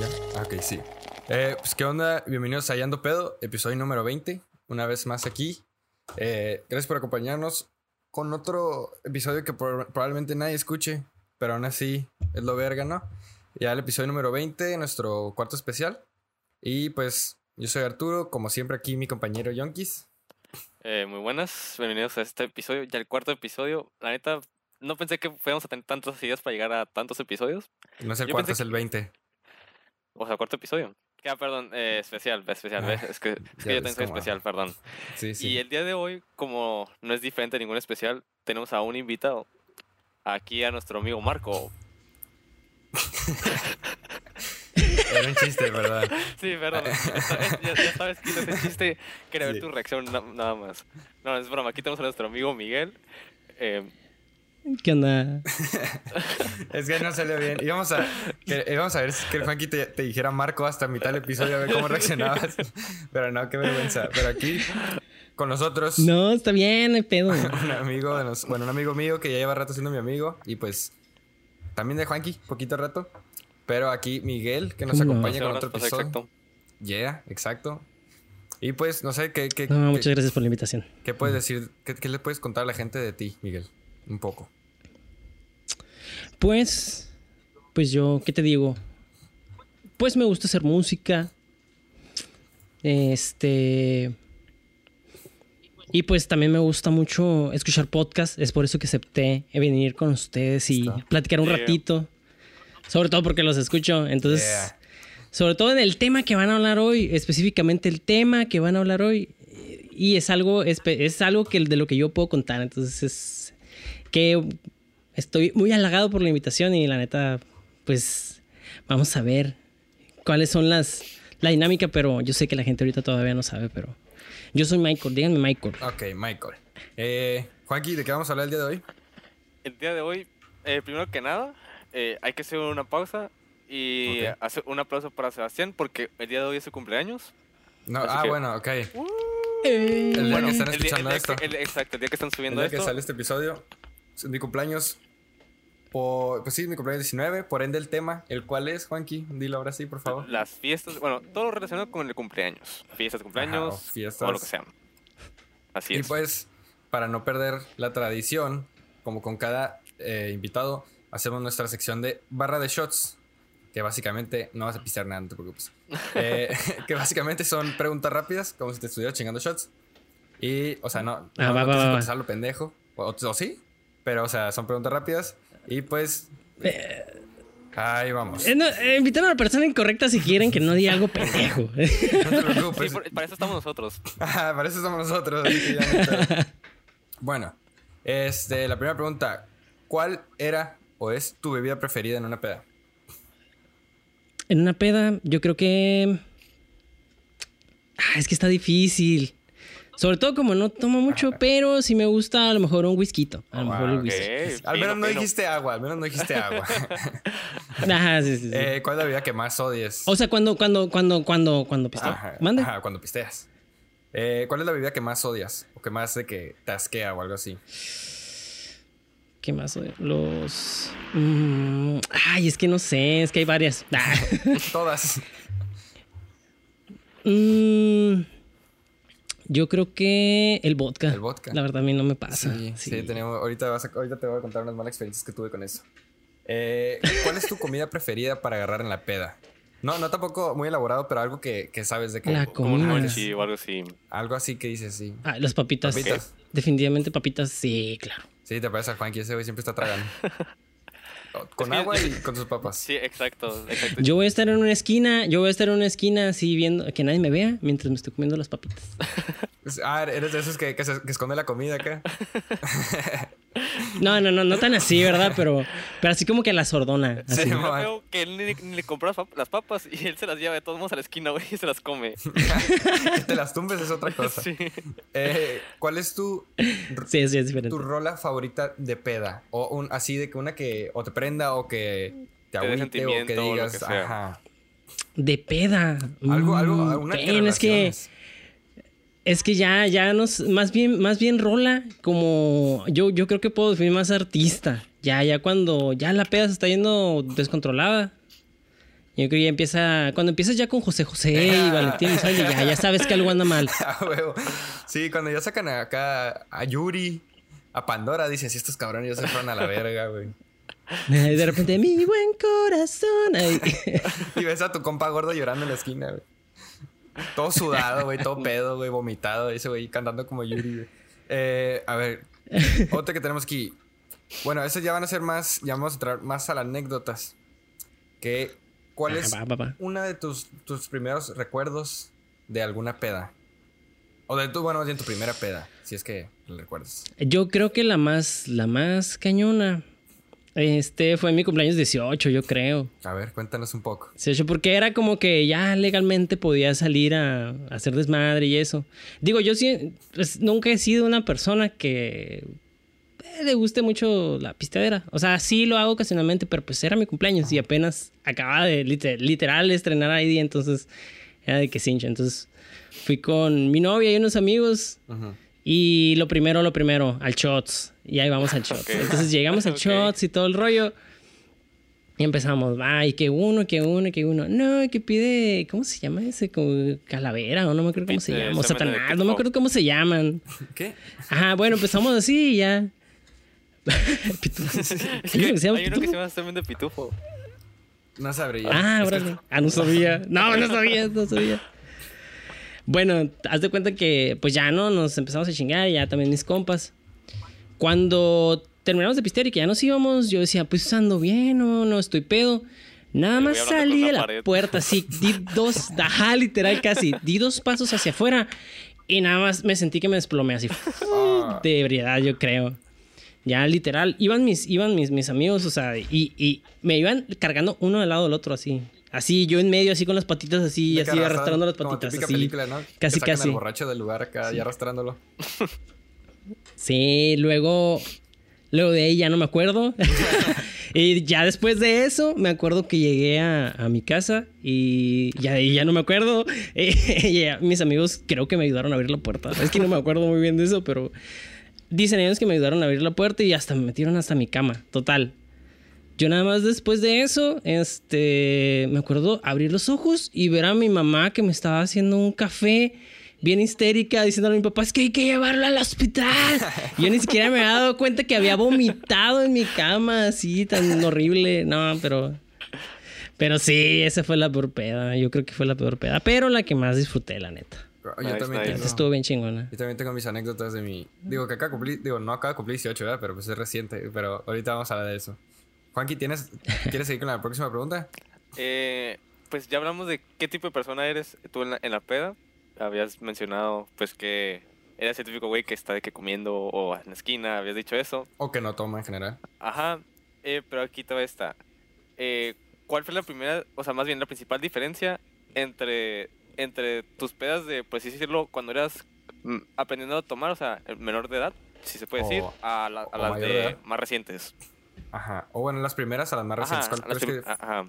¿Ya? Ah, ok, sí. Eh, pues, ¿qué onda? Bienvenidos a Yando Pedo, episodio número 20. Una vez más aquí. Eh, gracias por acompañarnos con otro episodio que por- probablemente nadie escuche, pero aún así es lo verga, ¿no? Ya el episodio número 20, nuestro cuarto especial. Y pues, yo soy Arturo, como siempre aquí mi compañero Yonkis. Eh, muy buenas, bienvenidos a este episodio, ya el cuarto episodio. La neta, no pensé que fuéramos a tener tantas ideas para llegar a tantos episodios. No es el Yo cuarto, es el 20. O sea, cuarto episodio. Ah, perdón, eh, especial, especial, ¿ves? Es que, es que yo cómo- especial, perdón. Sí, sí. Y el día de hoy, como no es diferente a ningún especial, tenemos a un invitado. Aquí a nuestro amigo Marco. Era un chiste, ¿verdad? Sí, perdón. ya, ya sabes que ese chiste. Quería ver Sí. tu reacción na- nada más. No, es broma. Aquí tenemos a nuestro amigo Miguel. Eh, ¿Qué onda? Es que no salió bien. Íbamos a, que- íbamos a ver si que el Juanqui te, te dijera Marco hasta mitad del episodio a ver cómo reaccionabas. Pero no, qué vergüenza. Pero aquí, con nosotros, No, está bien, no hay pedo. un amigo de nos- bueno, un amigo mío que ya lleva rato siendo mi amigo. Y pues, también de Juanqui, poquito rato. Pero aquí Miguel, que nos acompaña con otro pasa episodio. exacto. Yeah, exacto. Y pues, no sé, ¿qué, qué, No, qué- muchas gracias por la invitación. qué puedes decir? ¿Qué, qué le puedes contar a la gente de ti, Miguel? Un poco. Pues, pues yo, ¿qué te digo? Pues me gusta hacer música. Este. Y pues también me gusta mucho escuchar podcast. Es por eso que acepté venir con ustedes y Está. platicar un Yeah. ratito. Sobre todo porque los escucho. Entonces, Yeah. sobre todo en el tema que van a hablar hoy, específicamente el tema que van a hablar hoy. Y es algo, es algo que de lo que yo puedo contar. Entonces es que estoy muy halagado por la invitación y la neta, pues vamos a ver cuáles son las la dinámica, pero yo sé que la gente ahorita todavía no sabe, pero yo soy Michael, díganme Michael. Ok, Michael. Eh, Juanqui, ¿de qué vamos a hablar el día de hoy? El día de hoy, eh, primero que nada, eh, hay que hacer una pausa y Ok. hacer un aplauso para Sebastián porque el día de hoy es su cumpleaños. No, ah, que- bueno, ok. Eh, El día Bueno, que están el día- el escuchando día esto. que- el- exacto, el día que están El subiendo día que esto. sale este episodio, mi cumpleaños. Por, pues sí, mi cumpleaños 19, por ende el tema, el cual es, Juanqui, dilo ahora sí, por favor. Las fiestas, bueno, todo lo relacionado con el cumpleaños. Fiestas cumpleaños, o fiestas. o lo que sea. Así Y es. pues, para no perder la tradición, como con cada eh, invitado, hacemos nuestra sección de barra de shots. Que básicamente, no vas a pisar nada, no te preocupes. Eh, que básicamente son preguntas rápidas, como si te estuvieras chingando shots. Y, o sea, no, Ah, no, va, no va, va. lo pendejo. O, o sí, pero, o sea, son preguntas rápidas. Y pues, ahí vamos. eh, no, eh, invitaron a la persona incorrecta si quieren que no diga algo pendejo. No te Sí, preocupes. por- para eso estamos nosotros. Ah, para eso somos nosotros. así que ya no está. bueno, este, la primera pregunta. ¿Cuál era o es tu bebida preferida en una peda? En una peda, yo creo que. Ah, es que está difícil. Sobre todo como no tomo mucho, pero sí me gusta a lo mejor un whisky. A lo mejor el whisky. Al menos no dijiste agua, al menos no dijiste agua. Ajá, sí, sí, sí. Eh, ¿Cuál es la bebida que más odies? o sea, cuando, cuando, cuando, cuando, cuando pisteo. Ajá, ajá, cuando pisteas. Eh, ¿Cuál es la bebida que más odias? O que más de que te asquea o algo así. ¿Qué más? odio? Los. Mm, ay, es que no sé, es que hay varias. Ah. Todas. Mm, yo creo que el vodka. El vodka. La verdad, a mí no me pasa. Sí, sí, Sí. tenemos, ahorita, vas a- ahorita te voy a contar unas malas experiencias que tuve con eso. Eh, ¿Cuál es tu comida preferida para agarrar en la peda? No, no tampoco muy elaborado, pero algo que, que sabes de que... La Como un comida. monchi o algo así. Algo así que dices, sí. Ah, las papitas. Papitas. Definitivamente papitas, sí, claro. Sí, te parece a Juanqui, ese güey siempre está tragando. Con Es que- agua y con sus papas. Sí, exacto, exacto. Yo voy a estar en una esquina, yo voy a estar en una esquina así viendo que nadie me vea mientras me estoy comiendo las papitas. Ah, eres de esos que, que, se- que esconde la comida acá. No, no, no, no tan así, ¿verdad? Pero, pero así como que la sordona. Sí, así. Veo que él ni, ni le compró las, pap- las papas y él se las lleva de todos modos a la esquina, güey, y se las come. que te las tumbes es otra cosa. Sí. Eh, ¿Cuál es tu, Sí, sí, es diferente. tu rola favorita de peda? O un, así de que una que o te prenda o que te agüite o que sentimiento o lo digas, que sea. ajá. De peda. Algo, algo, Mm, alguna que es que. Es que ya, ya nos, más bien, más bien rola como yo, yo creo que puedo definir más artista. Ya, ya cuando ya la peda se está yendo descontrolada. Yo creo que ya empieza, cuando empiezas ya con José José y Valentín Elizalde, ya, ya sabes que algo anda mal. Sí, cuando ya sacan acá a Yuri, a Pandora, dicen, si estos cabrones ya se fueron a la verga, güey. De repente, mi buen corazón. Ay. Y ves a tu compa gordo llorando en la esquina, güey. Todo sudado, güey, todo pedo, güey, vomitado, ese güey cantando como Yuri, güey. Eh, a ver, otra que tenemos aquí. Bueno, esas ya van a ser más, ya vamos a entrar más a las anécdotas. Que, ¿cuál es Ah, va, va, va. una de tus, tus primeros recuerdos de alguna peda? O de tu, bueno, bien tu primera peda, si es que lo recuerdas. Yo creo que la más, la más cañona, este, fue mi cumpleaños 18, yo creo. A ver, cuéntanos un poco. 18, porque era como que ya legalmente podía salir a, a hacer desmadre y eso. Digo, yo sí, pues, nunca he sido una persona que eh, le guste mucho la pistadera. O sea, sí lo hago ocasionalmente, pero pues era mi cumpleaños y apenas acababa de liter- literal estrenar ID, entonces era de que cincha. Entonces fui con mi novia y unos amigos Ujú. Y lo primero, lo primero, al shots. Y ahí vamos al shots. Entonces llegamos al shots y todo el rollo. Y empezamos, va, y que uno, que uno, que uno. No, que pide, ¿cómo se llama ese? Como calavera, o no me acuerdo cómo se llama. O Satanás, no me acuerdo cómo se llaman. ¿Qué? Ajá, bueno, empezamos así y ya. Pitufo. Es ¿Hay que uno que se llama hay uno que se llama semen de pitufo. No sabría. Ah, que- órale. Ah, no sabía. No, no sabía, no sabía. Bueno, haz de cuenta que pues ya no, nos empezamos a chingar, ya también mis compas. Cuando terminamos de pistear y que ya nos íbamos, yo decía, pues ando bien, no, no estoy pedo. Nada más salí de la pared. puerta, así, di dos, ajá, literal casi, di dos pasos hacia afuera y nada más me sentí que me desplomé así Ah. de ebriedad, yo creo. Ya literal, iban mis, iban mis, mis amigos, o sea, y, y me iban cargando uno al lado del otro así. Así, yo en medio, así con las patitas así, así arrastrando las patitas así. película, ¿no? Casi, Que casi. borracho del lugar acá y arrastrándolo. Sí, luego, luego de ahí ya no me acuerdo. y ya después de eso, me acuerdo que llegué a, a mi casa y ya ahí ya no me acuerdo. Y ya mis amigos creo que me ayudaron a abrir la puerta. Es que no me acuerdo muy bien de eso, pero dicen ellos que me ayudaron a abrir la puerta y hasta me metieron hasta mi cama. Total. Yo nada más después de eso, este, me acuerdo abrir los ojos y ver a mi mamá que me estaba haciendo un café bien histérica, diciéndole a mi papá, es que hay que llevarlo al hospital. Yo ni siquiera me había dado cuenta que había vomitado en mi cama, así, tan horrible. No, pero... Pero sí, esa fue la peor peda. Yo creo que fue la peor peda. Pero la que más disfruté, la neta. Yo Nice, también nice. tengo... Estuvo bien chingona. Yo también tengo mis anécdotas de mi... Digo, que acá cumplí... Digo, no acaba de cumplir 18, ¿verdad? Pero pues es reciente. Pero ahorita vamos a hablar de eso. Juanqui, ¿tienes... ¿quieres seguir con la próxima pregunta? Eh, pues ya hablamos de qué tipo de persona eres tú en la, en la peda. Habías mencionado, pues, que eres el típico güey que está de que comiendo o en la esquina. Habías dicho eso. O que no toma en general. Ajá. Eh, pero aquí todavía está. Eh, ¿Cuál fue la primera, o sea, más bien la principal diferencia entre, entre tus pedas de, pues así decirlo, cuando eras mm, aprendiendo a tomar, o sea, el menor de edad, si se puede decir, a, la- a o las de más recientes? Ajá. O bueno, las primeras a las más recientes. Ajá, ¿Cuál a las crees prim- que- ajá.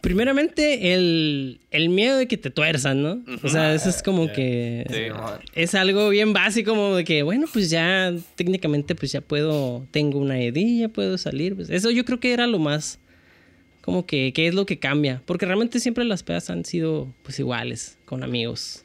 Primeramente, el, el miedo de que te tuerzan, ¿no? O sea, eso es como Ya. que... Sí. Es algo bien básico, como de que, bueno, pues ya técnicamente, pues ya puedo, tengo una ya puedo salir. Pues eso yo creo que era lo más, como que, ¿qué es lo que cambia? Porque realmente siempre las pedas han sido, pues iguales, con amigos.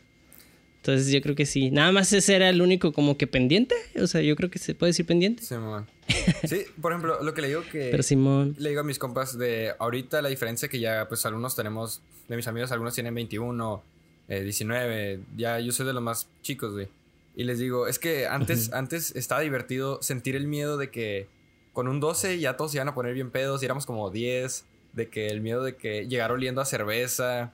Entonces yo creo que sí. Nada más ese era el único como que pendiente. O sea, yo creo que se puede decir pendiente. Simón. Sí, por ejemplo, lo que le digo que... Pero Simón. Le digo a mis compas de ahorita la diferencia que ya, pues algunos tenemos, de mis amigos, algunos tienen 21, eh, 19, ya yo soy de los más chicos, güey. Y les digo, es que antes, antes estaba divertido sentir el miedo de que con un 12 ya todos se iban a poner bien pedos y éramos como 10, de que el miedo de que llegar oliendo a cerveza.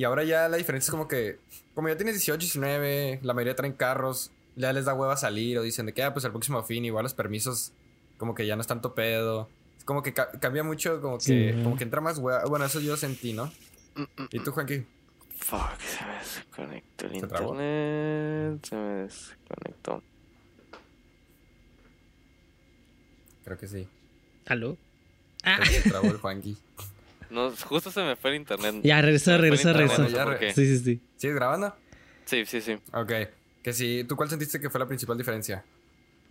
Y ahora ya la diferencia es como que, como ya tienes 18, 19, la mayoría traen carros, ya les da hueva salir o dicen de que, ah, pues al próximo fin, igual los permisos, como que ya no es tanto pedo. Es como que ca- cambia mucho, como que, Sí. como que entra más hueva. Bueno, eso yo sentí, ¿no? ¿Y tú, Juanqui? Fuck, se me desconectó el ¿Se internet. Se me desconectó. Creo que sí. ¿Aló? Ah, se trabó el Juanqui. No, justo se me fue el internet. ya, regresa, regresa, regresa. Sí, sí, sí. ¿Sigues grabando? Sí, sí, sí. Ok. Que sí. ¿Tú cuál sentiste que fue la principal diferencia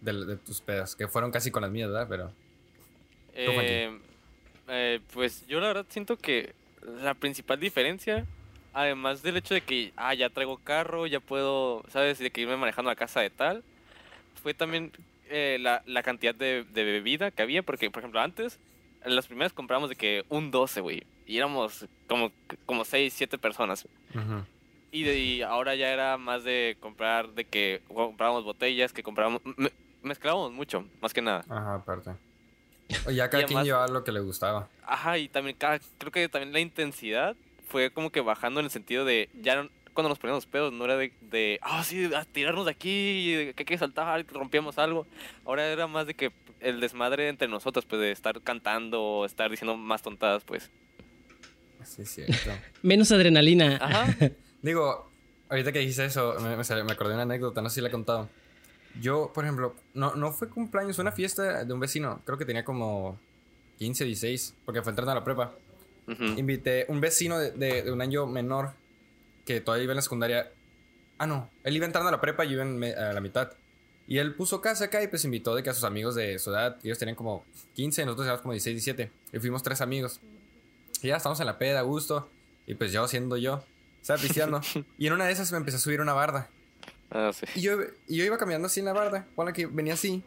de, de tus pedas? Que fueron casi con las mías, ¿verdad? Pero... Eh, Eh, pues yo la verdad siento que la principal diferencia, además del hecho de que, ah, ya traigo carro, ya puedo, ¿sabes? De que irme manejando a casa de tal, fue también eh, la, la cantidad de, de bebida que había, porque, por ejemplo, antes, en las primeras compramos de que un 12, güey, y éramos como, como 6, 7 personas. Ujú. Y, de, y ahora ya era más de comprar, de que comprábamos botellas, que comprábamos, me- mezclábamos mucho, más que nada. Ajá, aparte. O ya cada Y quien además- llevaba lo que le gustaba. Ajá, y también cada, creo que también la intensidad fue como que bajando en el sentido de ya no- cuando nos poníamos pedos no era de, de ah, sí, a tirarnos de aquí, que hay que saltar, y rompíamos algo. Ahora era más de que el desmadre entre nosotros, pues de estar cantando o estar diciendo más tontadas, pues. Sí, es cierto. Menos adrenalina. Ajá. Digo, ahorita que dijiste eso, me, me acordé de una anécdota, no sé si la he contado. Yo, por ejemplo, no, no fue cumpleaños, fue una fiesta de un vecino. Creo que tenía como 15, 16, porque fue entrando a la prepa. Ujú. Invité un vecino de, de- de un año menor que todavía iba en la secundaria. Ah, no, él iba entrando a la prepa y yo iba a la mitad. Y él puso casa acá y pues invitó de que a sus amigos de su edad, ellos tenían como 15, nosotros éramos como 16, 17. Y fuimos tres amigos. Y ya estamos en la peda, a gusto. Y pues yo siendo yo, estaba pisteando. y en una de esas me empecé a subir una barda. Ah, sí. Y yo, y yo iba caminando así en la barda, ponle que venía así.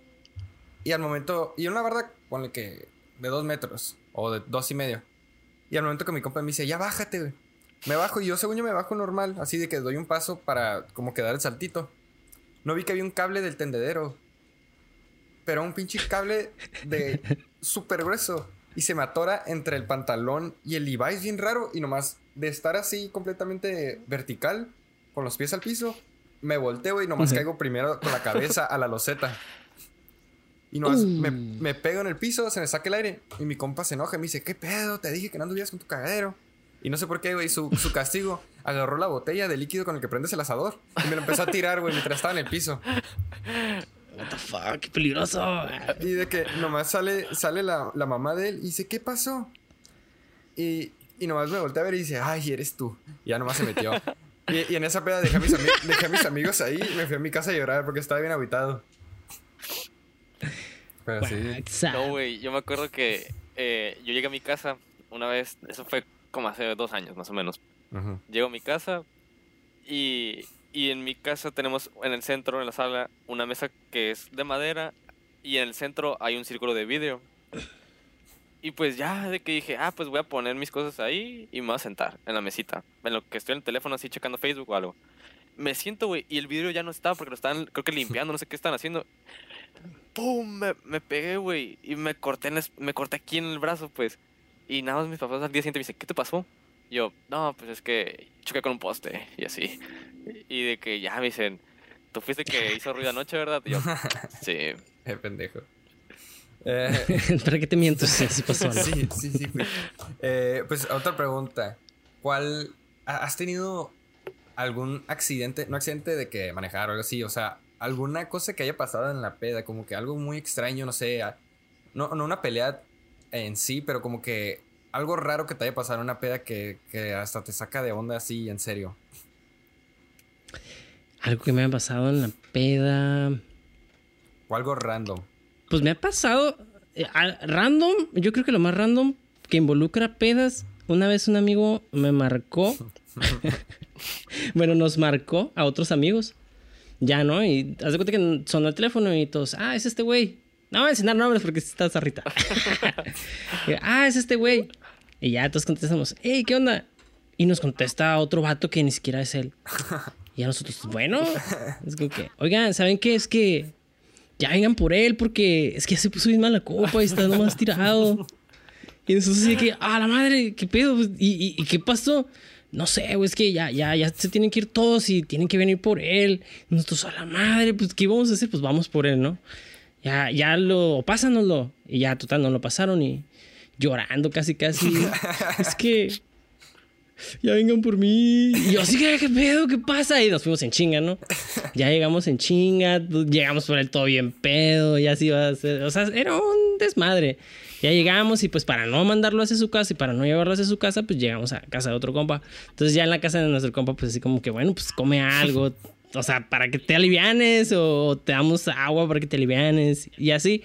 Y al momento, y una barda, ponle que de dos metros, o de dos y medio. Y al momento que mi compa me dice, ya bájate, güey. Me bajo y yo, según yo, me bajo normal, así de que doy un paso para como que dar el saltito. No vi que había un cable del tendedero. Pero un pinche cable de súper grueso. Y se me atora entre el pantalón y el Levi's bien raro. Y nomás de estar así completamente vertical, con los pies al piso, me volteo y nomás caigo primero con la cabeza a la loseta. Y nomás Uh. me, me pego en el piso, se me saca el aire. Y mi compa se enoja y me dice, ¿qué pedo? Te dije que no anduvieras con tu cagadero. Y no sé por qué, güey, su, su castigo. Agarró la botella de líquido con el que prendes el asador. Y me lo empezó a tirar, güey, mientras estaba en el piso. What the fuck, qué peligroso. Y de que nomás sale, sale la, la mamá de él y dice, ¿qué pasó? Y, y nomás me volteé a ver y dice, ay, eres tú. Y ya nomás se metió. Y, y en esa peda dejé a, mis ami- dejé a mis amigos ahí y me fui a mi casa a llorar porque estaba bien habitado. Pero sí. No, güey, yo me acuerdo que eh, yo llegué a mi casa una vez, eso fue como hace dos años más o menos. Ujú. Llego a mi casa y, y en mi casa tenemos en el centro, en la sala, una mesa que es de madera y en el centro hay un círculo de vidrio. Y pues ya de que dije, ah, pues voy a poner mis cosas ahí y me voy a sentar en la mesita. En lo que estoy en el teléfono así checando Facebook o algo. Me siento, güey, y el vidrio ya no está porque lo están, creo que limpiando, no sé qué están haciendo. ¡Pum! Me, me pegué, güey, y me corté, en me corté aquí en el brazo, pues. Y nada más mis papás al día siguiente me dicen, ¿qué te pasó? Y yo, no, pues es que choqué con un poste y así. Y de que ya me dicen, tú fuiste que hizo ruido anoche, ¿verdad? Y yo, sí. Eh, pendejo. Eh, ¿Para qué te miento? Sí, sí pasó. ¿no? sí, sí, sí. fui. Eh, pues otra pregunta. ¿Cuál... ha- ¿Has tenido algún accidente? No accidente de que manejar o algo así. O sea, alguna cosa que haya pasado en la peda. Como que algo muy extraño, no sé. a- No, no una pelea en sí, pero como que algo raro que te haya pasado en una peda que, que hasta te saca de onda así, en serio. Algo que me ha pasado en la peda. O algo random. Pues me ha pasado eh, random. Yo creo que lo más random que involucra pedas. Una vez un amigo me marcó. bueno, nos marcó a otros amigos. Ya, ¿no? Y haz de cuenta que sonó el teléfono y todos, ah, es este güey. No voy a enseñar nombres porque está zarrita. Ah, es este güey. Y ya todos contestamos, hey, ¿qué onda? Y nos contesta otro vato que ni siquiera es él. Y a nosotros, bueno, es como que, oigan, ¿saben qué? Es que ya vengan por él porque es que ya se puso bien mal la copa y está nomás tirado. Y nosotros así que, ah, la madre, ¿qué pedo? Pues, ¿Y, y, y qué pasó? No sé, güey, es que ya, ya, ya se tienen que ir todos y tienen que venir por él. Y nosotros, a la madre, pues, ¿qué vamos a hacer? Pues vamos por él, ¿no? Ya, ya lo, pásanoslo. Y ya, total, no lo pasaron y llorando casi, casi. es que ya vengan por mí. Y yo, que, ¿qué pedo? ¿Qué pasa? Y nos fuimos en chinga, ¿no? Ya llegamos en chinga, llegamos por el todo bien pedo, ya así iba a ser. O sea, era un desmadre. Ya llegamos y pues para no mandarlo hacia su casa y para no llevarlo hacia su casa, pues llegamos a casa de otro compa. Entonces ya en la casa de nuestro compa, pues así como que, bueno, pues come algo. O sea, para que te alivianes o te damos agua para que te alivianes y así.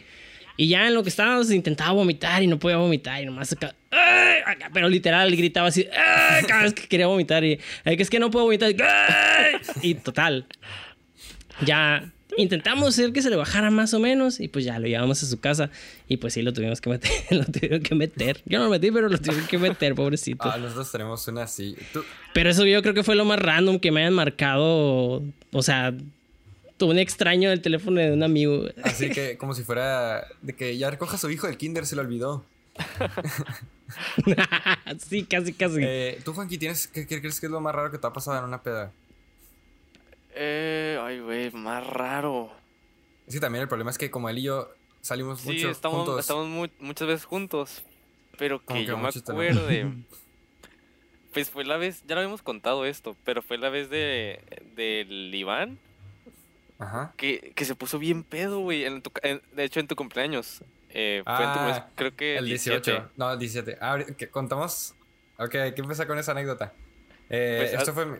Y ya en lo que estábamos intentaba vomitar y no podía vomitar y nomás acá, pero literal gritaba así cada vez que quería vomitar y "Ay, que es que no puedo vomitar ¡ay! y total ya intentamos hacer que se le bajara más o menos y pues ya lo llevamos a su casa y pues sí lo tuvimos que meter lo tuvieron que meter yo no lo metí pero lo tuvieron que meter pobrecito Ah, nosotros tenemos una así. Tú- pero eso yo creo que fue lo más random que me hayan marcado o sea tuve un extraño del teléfono de un amigo así que como si fuera de que ya recoja a su hijo del kinder, se lo olvidó. sí casi casi Eh, Tú, Juanqui, ¿tienes, qué, qué crees que es lo más raro que te ha pasado en una peda? Eh, ay, güey, más raro. Es que también el problema es que como él y yo salimos Sí, mucho estamos, juntos. estamos mu- muchas veces juntos. Pero Como que que yo me acuerde. Pues fue la vez, ya lo habíamos contado esto, pero fue la vez de del Iván Ajá. que, que se puso bien pedo, güey. en tu en- de hecho, en tu cumpleaños. Eh, fue en tu Ah, mes- creo que El 18. No, el 17. Ah, ¿qué contamos? Ok, hay que empezar con esa anécdota. Eh, Pues, esto ah- fue mi...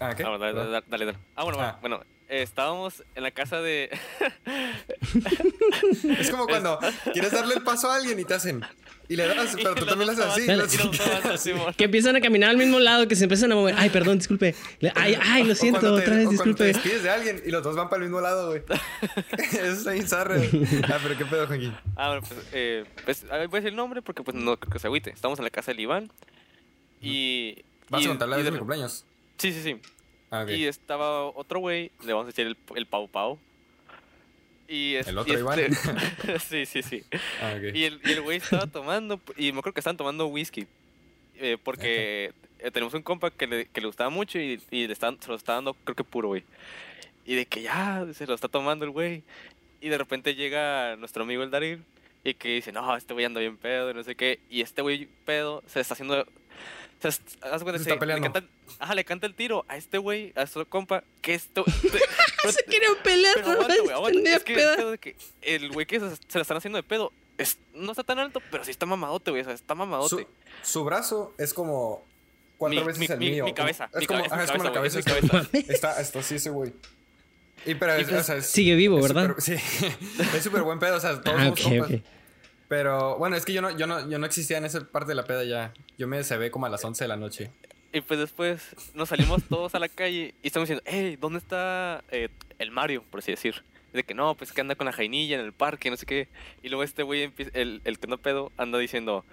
Ah, ¿qué? Ah, dale, dale, dale, dale. Ah, bueno, Ah. bueno. eh, estábamos en la casa de. Es como cuando quieres darle el paso a alguien y te hacen... Y le das, pero Y tú también haces así. avanzan, Simón. que empiezan a caminar al mismo lado que se empiezan a mover ay perdón disculpe ay ay lo O siento te- otra vez o cuando te disculpe despides de alguien y los dos van para el mismo lado, güey. Eso está bien zarre. Ah, pero qué pedo, Joaquín. Ah, bueno, pues, eh, pues ah, voy a decir el nombre porque pues no creo que se agüite. Estamos en la casa del Iván. Y. ¿Vas y- a contar la y vez de de mi cumpleaños? Sí, sí, sí. Ah, ok. Y estaba otro güey, le vamos a decir el, el Pau Pau. Y es- ¿El y otro Iván? este- sí, sí, sí. Ah, ok. Y el, y el güey estaba tomando, y me acuerdo que estaban tomando whisky. eh, porque eh, tenemos un compa que le, que le gustaba mucho y, y le estaban, se lo está dando, creo que puro, güey. Y de que ya se lo está tomando el güey. Y de repente llega nuestro amigo el Daryl y que dice, no, este güey anda bien pedo y no sé qué. Y este güey pedo se está haciendo... Se, es- haz cuenta, Se se- está peleando. Le canta, ajá, le canta el tiro a este güey, a su compa, que esto... se querían pelear Pero aguanta, güey, aguanta. Es que, que el güey que se, se la están haciendo de pedo es, no está tan alto, pero sí está mamadote, güey. O sea, está mamadote. Su, su brazo es como cuatro Mi- veces mi- el mi- mío. mi cabeza, Es como, cabeza, es la cabeza, cabeza. es mi ese- Está, está así ese güey. Y pero es, pues, o sea, es- sigue vivo, es ¿verdad? súper- sí, es súper buen pedo, o sea, todos Ah, somos ok, compas. ok. Pero bueno, es que yo no, yo no, yo no existía en esa parte de la peda ya. Yo me se ve como a las 11 de la noche. Y pues después nos salimos todos a la calle y estamos diciendo, hey, ¿dónde está eh, el Mario? Por así decir. De que no, pues que anda con la jainilla en el parque, no sé qué. Y luego este güey, el, el que no pedo, anda diciendo,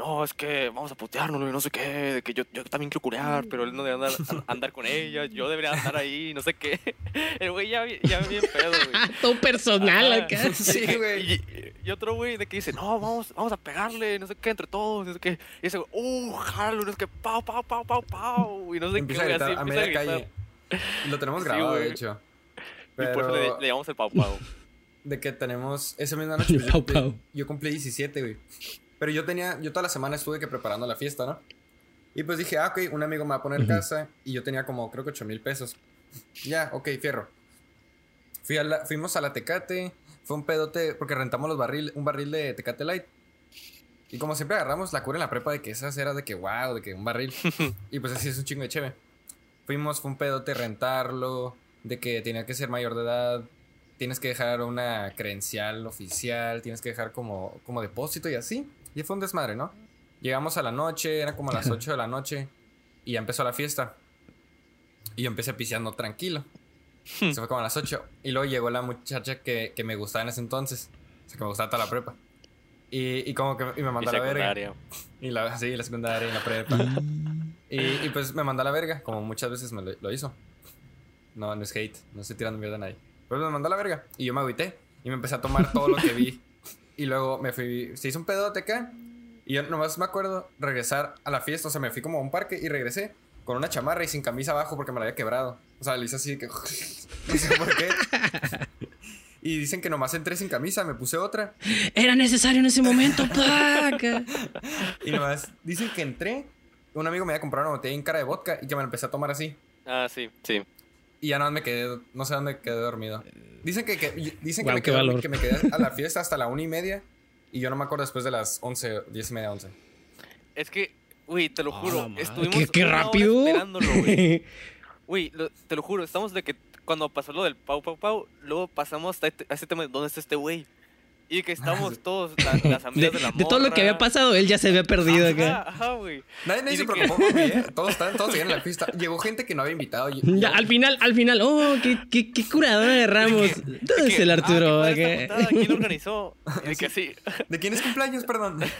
no, es que vamos a putearnos y no sé qué, de que yo, yo también quiero curear, pero él no debe andar, an- andar con ella, yo debería estar ahí, no sé qué. El güey ya, ya bien pedo, güey. todo personal Ajá. acá Sí, güey. Y, y otro güey de que dice, no, vamos, vamos a pegarle, no sé qué, entre todos, no sé qué. Y ese güey, uh, jalo, no sé qué, pau, pau, pau, pau, pau. Y no sé Empieza a qué, güey, gritar así a media a calle. Lo tenemos Sí, grabado, de güey. hecho. Y por eso le, Pero le llamamos el pau, pau. de que tenemos esa misma noche. yo, Pau, cumplí, pau. yo cumplí 17, güey. Pero yo tenía, yo toda la semana estuve que preparando la fiesta, ¿no? Y pues dije, ah, ok, un amigo me va a poner Ujú. casa. Y yo tenía como, creo que 8 mil pesos. Ya, ok, fierro. Fui a la- fuimos a la Tecate. Fue un pedote, porque rentamos los barril, un barril de Tecate Light. Y como siempre agarramos la cura en la prepa de que esas era de que, wow, de que un barril. y pues así es un chingo de cheve. Fuimos, fue un pedote rentarlo, de que tenía que ser mayor de edad. Tienes que dejar una credencial oficial, tienes que dejar como, como depósito y así. Y fue un desmadre, ¿no? Llegamos a la noche, era como las 8 de la noche y ya empezó la fiesta. Y yo empecé piseando tranquilo. Se fue como a las 8. Y luego llegó la muchacha que, que me gustaba en ese entonces. O sea, que me gustaba toda la prepa. Y, y como que y me Y mandó a la verga. Y la, sí, la secundaria y la prepa. y, y pues me mandó a la verga, como muchas veces me lo, lo hizo. No, no es hate, no estoy tirando mierda a nadie. Pero me mandó a la verga. Y yo me agüité. Y me empecé a tomar todo lo que vi. Y luego me fui, se hizo un pedote acá. Y yo nomás me acuerdo regresar a la fiesta. O sea, me fui como a un parque y regresé con una chamarra y sin camisa abajo porque me la había quebrado. O sea, le hice así que. no sé por qué. Y dicen que nomás entré sin camisa, me puse otra. era necesario en ese momento placa. Y nomás dicen que entré. Un amigo me había comprado una botella en cara de vodka y que me la empecé a tomar así. Ah, sí, sí. Y ya nada más me quedé, no sé dónde quedé dormido. Dicen que, que- dicen que, me quedé, valor. que me quedé a la fiesta hasta la una y media. Y yo no me acuerdo después de las 11, 10 y media, 11. Es que, güey, te lo juro, madre. estuvimos qué, qué rápido esperándolo, güey. Güey, te lo juro, estamos de que cuando pasó lo del Pau Pau Pau, luego pasamos a este, a este tema de dónde está este güey. Y que estábamos todos, la- las De, amigas de, la de todo lo que había morra. pasado, él ya se había perdido Ajá, acá. ajá, güey. Nadie, nadie se de preocupó por mí, ¿eh? Todos, estaban, todos seguían en la pista. Llegó gente que no había invitado. y- Ya, yo- al final, al final, oh, qué, qué, qué curador agarramos. De ¿Dónde de es que, el ah, Arturo? qué juntada, ¿Quién lo organizó? De que sí. ¿De quién es cumpleaños? Perdón.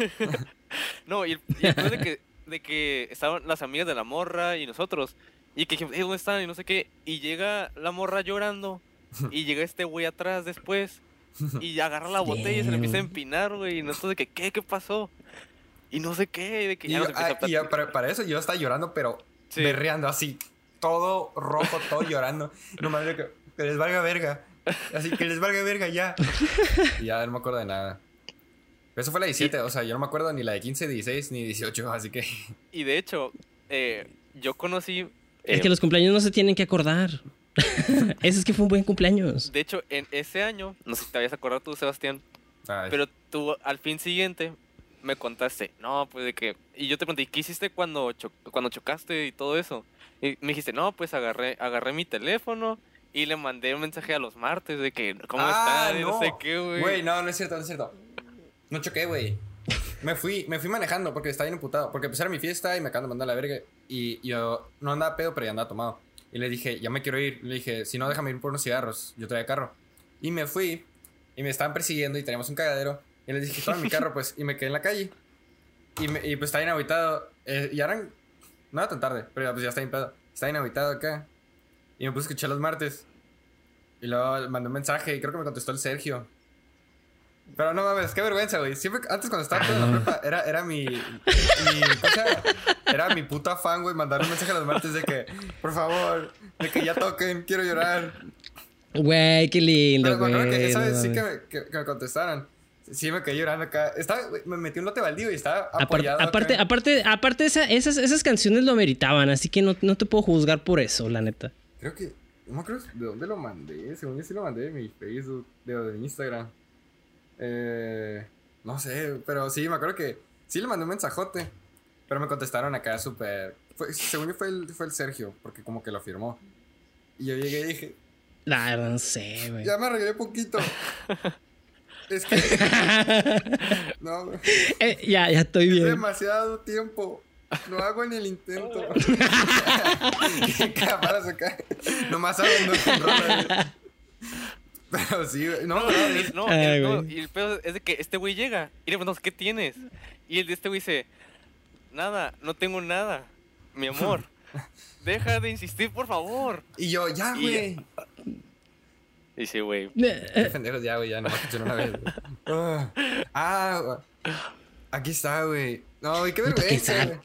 No, y el, y es de que, de que estaban las amigas de la morra y nosotros. Y que dijimos, "Eh, ¿dónde están? Y no sé qué. Y llega la morra llorando. Y llega este güey atrás después. Y agarra la botella y se le empieza a empinar, güey. Y nosotros de que, ¿qué? ¿Qué pasó? Y no sé qué. De que Y, ya yo- nos empieza ah, a y para, para eso yo estaba llorando, pero Sí. berreando así. Todo rojo, todo llorando. Nomás de que, que les valga verga. Así que les valga verga ya. Y ya no me acuerdo de nada. Pero eso fue la 17, o sea, yo no me acuerdo ni la de 15, 16, ni 18, así que... Y de hecho, eh, yo conocí... Es eh, que los cumpleaños no se tienen que acordar. Eso es que fue un buen cumpleaños. De hecho, en ese año, no sé si te habías acordado tú, Sebastián, Ay, pero tú al fin siguiente me contaste, no, pues de que... Y yo te pregunté, ¿qué hiciste cuando, cho- cuando chocaste y todo eso? Y me dijiste, no, pues agarré, agarré mi teléfono y le mandé un mensaje a los martes de que, ¿cómo Ah, están? Y no. sé qué, güey. Güey, no, no es cierto, no es cierto. No choqué, güey. Me fui, me fui manejando porque estaba bien emputado. Porque pues era mi fiesta y me acaban de mandar a la verga. Y yo no andaba pedo, pero ya andaba tomado. Y le dije, ya me quiero ir. Le dije, si no, déjame ir por unos cigarros. Yo traía carro. Y me fui. Y me estaban persiguiendo y teníamos un cagadero. Y les dije, toma mi carro, pues. Y me quedé en la calle. Y, me- y pues estaba bien aguitado. Eh, y eran. No era tan tarde, pero ya, pues ya está. Estaba bien aguitado acá. Y me puse a escuchar los martes. Y luego mandé un mensaje y creo que me contestó el Sergio. Pero no mames, qué vergüenza, güey. Siempre, antes cuando estaba en la prepa, era, era mi, mi. Era mi puta fan, güey, mandar un mensaje a los martes de que, por favor, de que ya toquen, quiero llorar. Güey, qué lindo, Pero que güey. esa no vez sí que me, que, que me. Sí me quedé llorando acá. Estaba, me metí un lote baldío y estaba apoyado aparte, acá. aparte, aparte esa- esas, esas canciones lo ameritaban, así que no, no te puedo juzgar por eso, la neta. Creo que, no me acuerdo de dónde lo mandé. Según yo sí lo mandé de mi Facebook, de, de Instagram. Eh, no sé, pero sí, me acuerdo que sí le mandé un mensajote. Pero me contestaron acá súper. Según yo fue el, fue el Sergio, porque como que lo firmó. Y yo llegué y dije, La verdad, no sé, güey. ya me arreglé poquito. es que. No, Eh, ya, ya estoy es bien. demasiado tiempo. No hago ni el intento. Cámaras acá. Nomás güey. Pero sí, güey. No, No, no, y- es- no, Ay, el, no, güey. y el pedo es de que este güey llega y le preguntamos, ¿qué tienes? Y el de este güey dice, nada, no tengo nada, mi amor. Deja de insistir, por favor. Y yo, ya, Y- güey. Dice, güey, Eh, Qué pendejos, ya, güey, ya, no una vez. güey. Ah, Ah, aquí está, güey. No, güey, qué vergüenza, güey.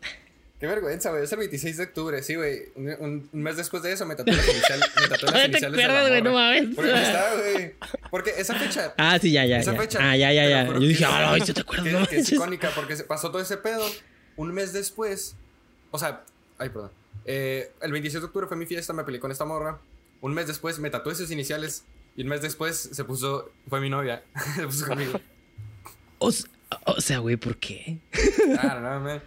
Qué vergüenza, güey. Es el 26 de octubre, sí, güey. Un, un- mes después de eso me tatué las iniciales, me tatué las te iniciales de la acuerdas, güey, no mames. Porque está, güey. Porque esa fecha... Ah, sí, ya, ya. esa ya. fecha... Ah, ya, ya, te ya. Yo dije, ah, no, ¿sí te acuerdas? que- No que es icónica porque pasó todo ese pedo. Un mes después... O sea... Ay, perdón. Eh, el 26 de octubre fue mi fiesta, me peleé con esta morra. Un mes después me tatué sus iniciales. Y un mes después se puso... Fue mi novia. se puso conmigo. O, o sea, güey, ¿por qué? Ah, no, man.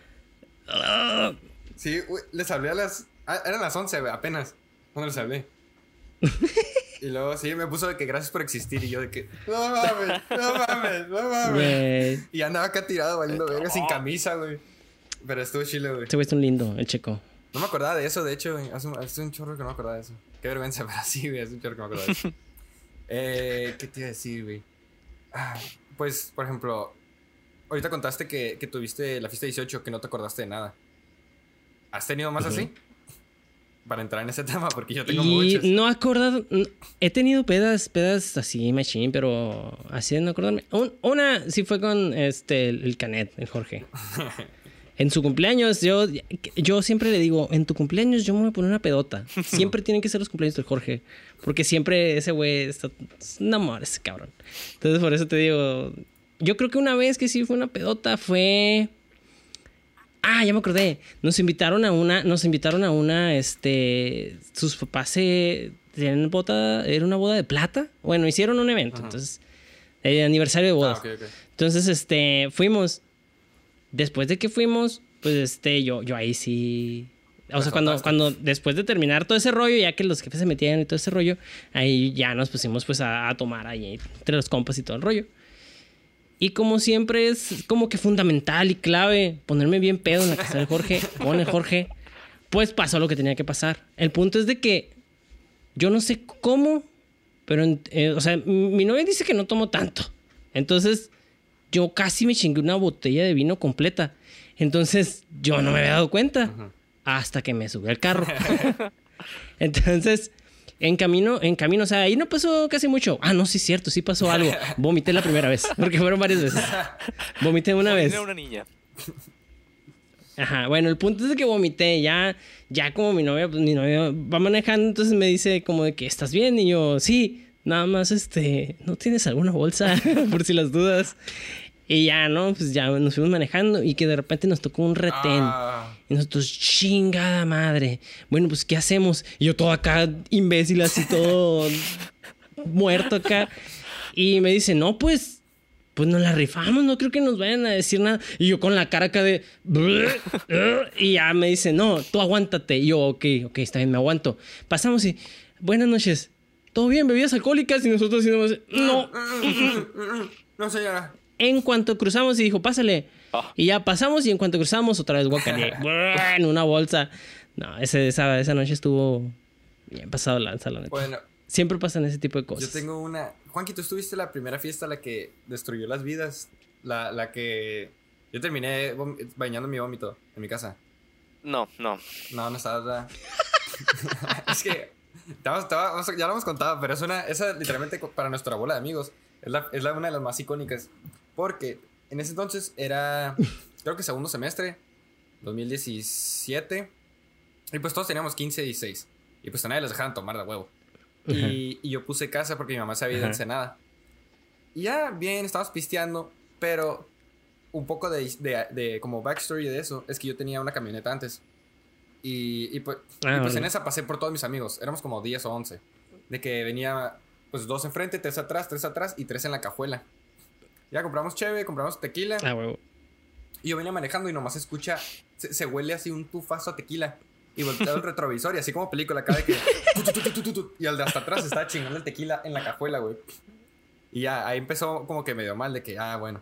Sí, les hablé a las... ah, eran las 11, güey, apenas. Cuando les hablé. y luego, sí, me puso de que gracias por existir. Y yo de que... No mames, no mames, no mames. Güey. Y andaba acá tirado, valiendo verga, sin camisa, güey. Pero estuvo chile, güey. Ese güey es un lindo, el checo. No me acordaba de eso, de hecho, güey. Hace, un- hace un chorro que no me acordaba de eso. Qué vergüenza, pero sí, güey. Hace un chorro que no me acordaba de eso. eh, ¿Qué te iba a decir, güey? Ah, pues, por ejemplo, ahorita contaste que, que tuviste la fiesta 18 que no te acordaste de nada. ¿Has tenido más Ujú. así? Para entrar en ese tema, porque yo tengo Y muchos. no acordado. He tenido pedas, pedas así, machine, pero así de no acordarme. Un- una sí fue con este, el, el Canet, el Jorge. En su cumpleaños, yo, yo siempre le digo, en tu cumpleaños yo me voy a poner una pedota. Siempre tienen que ser los cumpleaños del Jorge. Porque siempre ese güey está... Es un amor ese cabrón. Entonces por eso te digo... Yo creo que una vez que sí fue una pedota fue... Ah, ya me acordé. Nos invitaron a una, nos invitaron a una, este, sus papás se tenían boda, era una boda de plata. Bueno, hicieron un evento, entonces, el aniversario de Ah, ok, ok. Entonces, este, fuimos. Después de que fuimos, pues, este, yo, yo ahí sí. O sea, cuando, cuando después de terminar todo ese rollo, ya que los jefes se metían y todo ese rollo, ahí ya nos pusimos pues a, a tomar ahí entre los compas y todo el rollo. Y como siempre es como que fundamental y clave ponerme bien pedo en la casa de Jorge, pone Jorge, pues pasó lo que tenía que pasar. El punto es de que yo no sé cómo, pero, eh, o sea, mi novia dice que no tomo tanto. Entonces, yo casi me chingué una botella de vino completa. Entonces, yo no me había dado cuenta hasta que me subí al carro. Entonces, en camino, en camino, o sea, ahí no pasó casi mucho. Ah, no, sí es cierto, sí pasó algo. Vomité la primera vez, porque fueron varias veces. Vomité una vez. Era una niña. Ajá, bueno, el punto es que vomité, ya, ya como mi novia, pues mi novia va manejando, entonces me dice como de que estás bien, y yo, sí, nada más, este, ¿no tienes alguna bolsa? Por si las dudas. Y ya, ¿no? Pues ya nos fuimos manejando y que de repente nos tocó un retén. Ah, Y nosotros, chingada madre. Bueno, pues, ¿qué hacemos? Y yo todo acá, imbécil, así todo muerto acá. Y me dice, no, pues, pues nos la rifamos, no creo que nos vayan a decir nada. Y yo con la cara acá de... Y ya me dice, no, tú aguántate. Y yo, ok, ok, está bien, me aguanto. Pasamos y, buenas noches. ¿Todo bien? ¿Bebidas alcohólicas? Y nosotros decimos, no. no, señora. En cuanto cruzamos y dijo, pásale. Ah. Y ya pasamos y en cuanto cruzamos otra vez guacareé. en una bolsa. No, ese- esa, esa noche estuvo bien pasado lanza, la neta. Bueno, Siempre pasan ese tipo de yo cosas. tengo una. Juanqui, tú estuviste la primera fiesta la que destruyó las vidas. La, la que. Yo terminé bañando mi vómito en mi casa. No, no. No, no. ¿verdad? es que. te vamos- te vamos- ya lo hemos contado, pero es una. Esa literalmente para nuestra bola de amigos. Es, la, es la, una de las más icónicas. Porque en ese entonces era. Creo que segundo semestre. 2017. Y pues todos teníamos 15, 16. Y pues a nadie les dejaban tomar de huevo. Y, y yo puse casa porque mi mamá se había ido. Ensenada. Y ya, bien, estábamos pisteando. Pero un poco de, de, de como backstory de eso es que yo tenía una camioneta antes. Y, y pues, Ah, y pues vale. en esa pasé por todos mis amigos. Éramos como 10 o 11. De que venía pues dos enfrente, tres atrás, tres atrás y tres en la cajuela. Ya compramos cheve, compramos tequila. Ah, huevo. Y yo venía manejando y nomás se escucha, se, se huele así un tufazo a tequila. Y volteo el retrovisor y así como película acá de que... tu, tu, tu, y al de hasta atrás estaba chingando el tequila en la cajuela, güey. Y ya, ahí empezó como que medio mal de que, ah, bueno.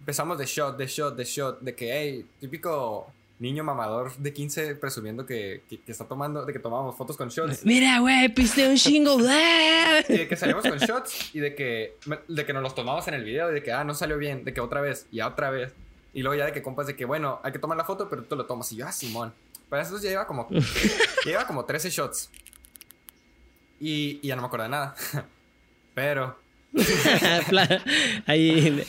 Empezamos de shot, de shot, de shot, de que, hey, típico niño mamador de 15 presumiendo que, que, que está tomando, de que tomábamos fotos con shots. Mira, güey, piste un chingo. Y de que salimos con shots y de que, de que nos los tomamos en el video y de que, ah, no salió bien, de que otra vez y otra vez. Y luego ya de que compas de que, bueno, hay que tomar la foto, pero tú lo tomas. Y yo, ah, Simón. Para eso ya lleva como, ya lleva como 13 shots. Y, y ya no me acuerdo de nada. Pero, Ahí,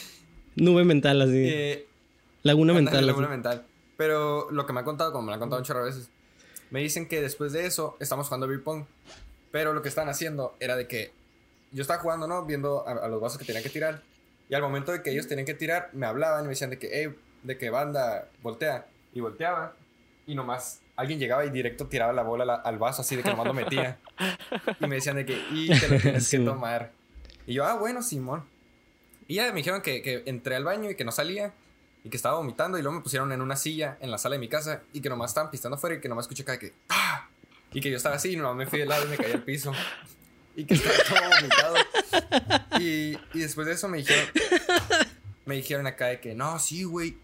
nube mental, así. eh, Laguna mental. laguna así. mental. Pero lo que me han contado, como me lo han contado un chorro de veces, me dicen que después de eso estamos jugando beer pong. Pero lo que estaban haciendo era de que yo estaba jugando, ¿no? Viendo a, a los vasos que tenían que tirar. Y al momento de que ellos tenían que tirar, me hablaban y me decían de que, hey, de que banda, voltea. Y volteaba. Y nomás alguien llegaba y directo tiraba la bola la- al vaso, así de que nomás lo metía. Y me decían de que, y te lo tienes que Simón. tomar. Y yo, ah, bueno, Simón. Y ya me dijeron que, que entré al baño y que no salía. Y que estaba vomitando. Y luego me pusieron en una silla en la sala de mi casa. Y que nomás estaban pistando afuera. Y que nomás escuché de que. ¡Ah! Y que yo estaba así. Y nomás me fui de lado y me caí al piso. Y que estaba todo vomitado. Y, y después de eso me dijeron. Me dijeron acá de que no, sí, güey.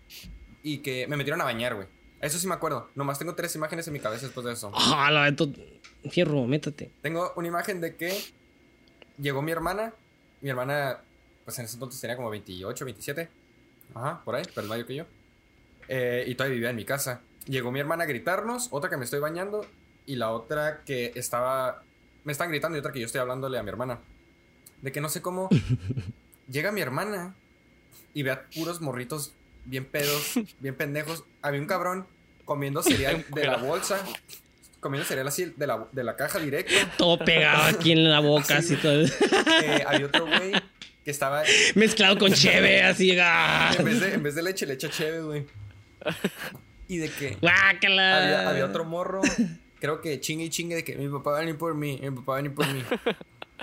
Y que me metieron a bañar, güey. Eso sí me acuerdo. Nomás tengo tres imágenes en mi cabeza después de eso. Ah, la Fierro, métate. Tengo una imagen de que llegó mi hermana. Mi hermana, pues en ese entonces tenía como 28, 27. Ajá, por ahí, pero el mayor que yo. Eh, y todavía vivía en mi casa. Llegó mi hermana a gritarnos, otra que me estoy bañando y la otra que estaba... Me están gritando y otra que yo estoy hablándole a mi hermana. De que no sé cómo... llega mi hermana y ve a puros morritos bien pedos, bien pendejos. Había un cabrón comiendo cereal de la bolsa. Comiendo cereal así de la, de la caja directo. Todo pegado aquí en la boca, así todo. Eh, había otro güey que estaba. Mezclado con cheve, así. ah. En vez de, en vez de leche, le echa cheve, güey. Y de que. Guácala. Había, había otro morro. Creo que chingue y chingue de que mi papá va a venir por mí. Mi papá va a venir por mí.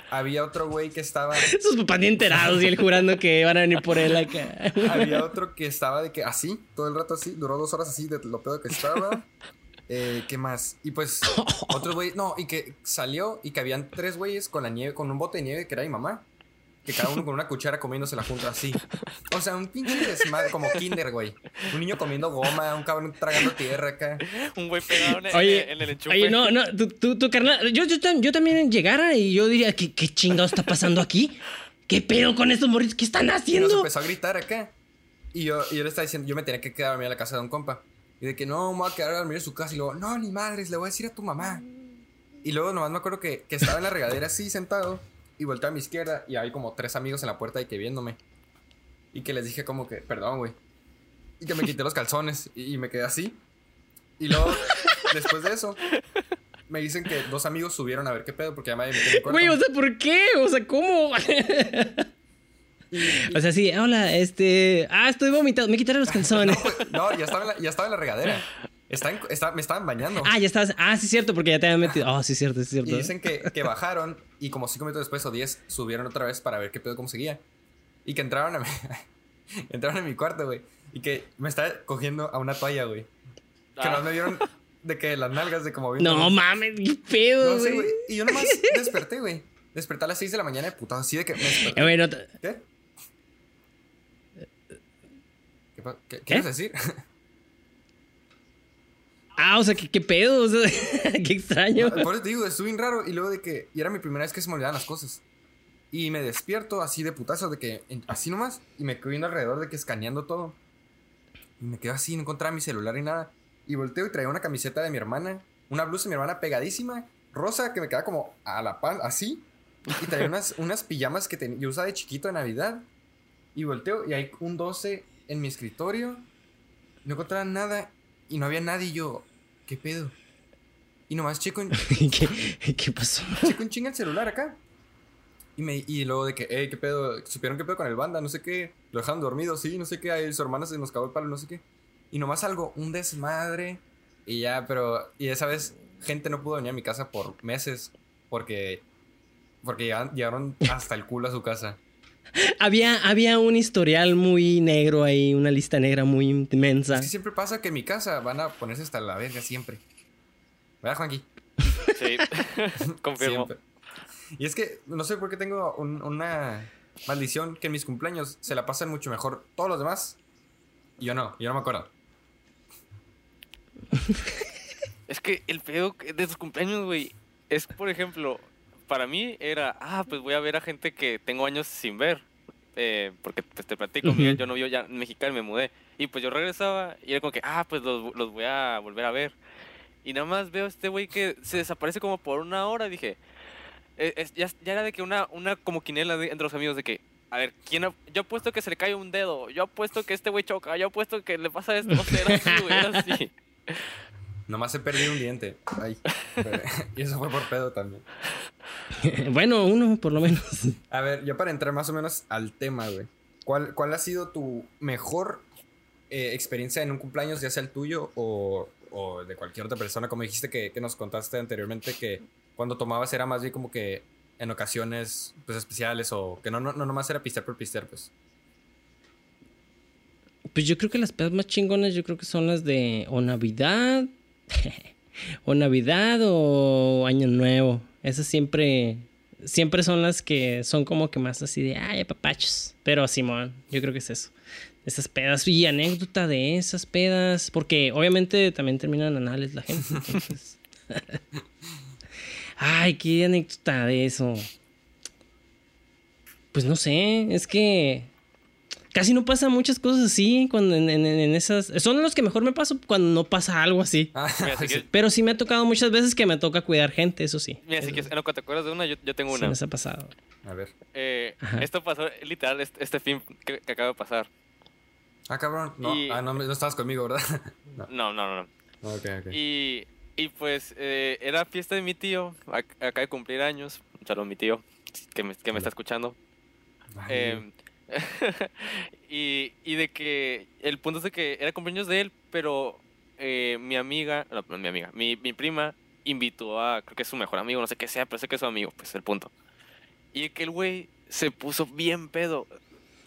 Había otro güey que estaba. Sus papás ni enterados y él jurando que van a venir por él acá. Había otro que estaba de que así, todo el rato así. Duró dos horas así de lo pedo que estaba. Eh, ¿Qué más? Y pues, otro güey. No, y que salió y que habían tres güeyes con la nieve, con un bote de nieve que era mi mamá. Que cada uno con una cuchara comiéndose la junta así. O sea, un pinche desmadre como kinder, güey. Un niño comiendo goma, un cabrón tragando tierra acá. Un güey pegado en, Oye, en el enchufe. Oye, no, no, tú, tú, tú, carnal, yo, yo, tam- yo también llegara y yo diría, ¿qué, qué chingado está pasando aquí? ¿Qué pedo con estos morritos? ¿Qué están Y nos haciendo? empezó a gritar acá. Y yo, y yo le estaba diciendo, yo me tenía que quedar a dormir a la casa de un compa. Y de que no, me voy a quedar a dormir en su casa. Y luego, no, ni madres, le voy a decir a tu mamá. Y luego nomás me acuerdo que, que estaba en la regadera así sentado. Y volteé a mi izquierda. Y hay como tres amigos en la puerta y que viéndome. Y que les dije como que, perdón, güey. Y que me quité los calzones. Y, y me quedé así. Y luego, después de eso, me dicen que dos amigos subieron a ver qué pedo. Porque ya me metido en mi cuarto. Güey, o sea, ¿por qué? O sea, ¿cómo? o sea, sí, hola, este. Ah, estoy vomitando. Me quitaron los calzones. No, no, ya estaba en la, ya estaba en la regadera. Está en- está- me estaban bañando. Ah, ya estabas. Ah, sí, cierto, porque ya te habían metido. Ah, sí, cierto, sí, cierto. Y dicen que, que bajaron y como cinco minutos después o diez subieron otra vez para ver qué pedo, cómo seguía. Y que entraron a mi, entraron a mi cuarto, güey. Y que me estaba cogiendo a una toalla, güey. Que Ah. no me vieron de que las nalgas de como... No mames, qué pedo, No sé, güey. güey. Y yo nomás desperté, güey. Desperté a las 6 de la mañana de putado, así de que me desperté. Eh, güey, no te- ¿Qué? ¿Qué, pa- qué- qué quieres decir? Ah, o sea, ¿qué, qué pedo? O sea, qué extraño. Por eso te digo, estuvo bien raro. Y luego de que. Y era mi primera vez que se me olvidaban las cosas. Y me despierto así de putazo, de que. así nomás. Y me quedo viendo alrededor de que escaneando todo. Y me quedo así, no encontraba mi celular ni nada. Y volteo y traía una camiseta de mi hermana. Una blusa de mi hermana pegadísima. Rosa, que me queda como a la pan, así. Y traía unas, unas pijamas que ten- yo usaba de chiquito de Navidad. Y volteo y hay un 12 en mi escritorio. No encontraba nada. Y no había nadie. Y yo, ¿qué pedo? Y nomás checo en, ¿Qué, ¿Qué pasó? checo un chinga el celular acá. Y, me, y luego de que, hey, ¿qué pedo? ¿Supieron qué pedo con el banda? No sé qué. Lo dejaron dormido, sí, no sé qué. Ahí su hermana se nos cagó el palo, no sé qué. Y nomás algo, un desmadre. Y ya, pero. Y esa vez, gente no pudo venir a mi casa por meses. Porque. Porque llegaron, llegaron hasta el culo a su casa. Había, había un historial muy negro ahí, una lista negra muy inmensa. Es que siempre pasa que en mi casa van a ponerse hasta la verga, siempre. ¿Verdad, Juanqui? Sí, confirmo. Siempre. Y es que no sé por qué tengo un- una maldición que en mis cumpleaños se la pasan mucho mejor todos los demás. Y yo no, yo no me acuerdo. Es que el pedo de tus cumpleaños, güey, es, por ejemplo, para mí era, ah, pues voy a ver a gente que tengo años sin ver. Eh, porque pues te platico. Miguel, yo no vivo ya en Mexicali, me mudé. Y pues yo regresaba y era como que, ah, pues los, los voy a volver a ver. Y nada más veo a este güey que se desaparece como por una hora. Dije, eh, es- ya, ya era de que una, una como quinela de- entre los amigos de que, a ver, ¿quién ha- yo apuesto que se le cae un dedo, yo apuesto que este güey choca, yo apuesto que le pasa esto. O sea, era así, güey, era así. Nomás he perdido un diente. Ay. y eso fue por pedo también. bueno, uno por lo menos. A ver, yo para entrar más o menos al tema, güey. ¿Cuál, ¿Cuál ha sido tu mejor eh, experiencia en un cumpleaños, ya sea el tuyo o, o de cualquier otra persona? Como dijiste que, que nos contaste anteriormente que cuando tomabas era más bien como que en ocasiones pues, especiales o que no, no, no nomás era pistear por pistear, pues. Pues yo creo que las pedas más chingonas, yo creo que son las de o Navidad, o Navidad o Año Nuevo. Esas siempre, siempre son las que son como que más así de, ay, papachos. Pero Simón, yo creo que es eso. Esas pedas y anécdota de esas pedas, porque obviamente también terminan anales la gente. Entonces. ay, qué anécdota de eso. Pues no sé, es que casi no pasan muchas cosas así cuando en, en- en esas son los que mejor me paso cuando no pasa algo así Ah, Mira, si sí. quieres- pero sí me ha tocado muchas veces que me toca cuidar gente eso sí Mira, si quieres, en lo que te acuerdas de una, yo, yo tengo sí una. nos ha pasado A ver. Eh, esto pasó literal este, este fin que, que acaba de pasar. Ah, cabrón. No, Y- ah, no, no estabas conmigo, ¿verdad? no. No, no, no. no. Ok, ok. Y, y pues eh, era fiesta de mi tío, ac- acaba de cumplir años. Un saludo a mi tío que me, que me está escuchando. Eh, y, y de que el punto es de que era cumpleaños de él, pero eh, mi amiga, no, mi amiga, mi, mi prima invitó a, creo que es su mejor amigo, no sé qué sea, pero sé que es su amigo, pues el punto. Y que el güey se puso bien pedo.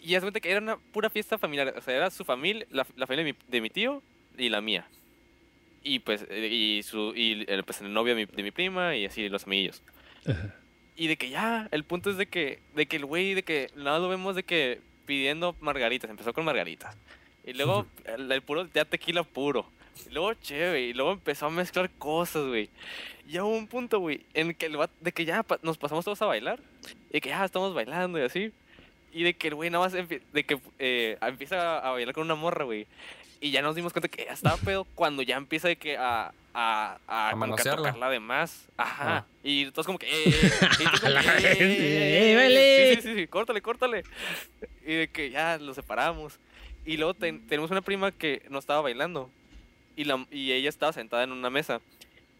Y es cuenta que era una pura fiesta familiar, o sea, era su familia, la, familia de mi, tío y la mía. Y pues, eh, y, su, y el, pues, el novio de mi, de mi prima y así los amiguillos. Y de que ya, el punto es de que, de que el güey, de que nada lo vemos de que pidiendo margaritas, empezó con margaritas. Y luego el, el puro, ya tequila puro. Y luego chévere, y luego empezó a mezclar cosas, güey. Y hubo un punto, güey, en que el de que ya pa- nos pasamos todos a bailar. Y que ya estamos bailando y así. Y de que el güey nada más de que eh, empieza a bailar con una morra, güey. Y ya nos dimos cuenta que ya estaba pedo cuando ya empieza de que a, a, a, A como que a manosearla. tocarla de más. Ajá. Ah. Y todos como que, eh, eh, y como eh, ¡eh, vale! Sí, sí, sí, sí, córtale, córtale. Y de que ya lo separamos. Y luego ten- tenemos una prima que no estaba bailando. Y, la, y ella estaba sentada en una mesa.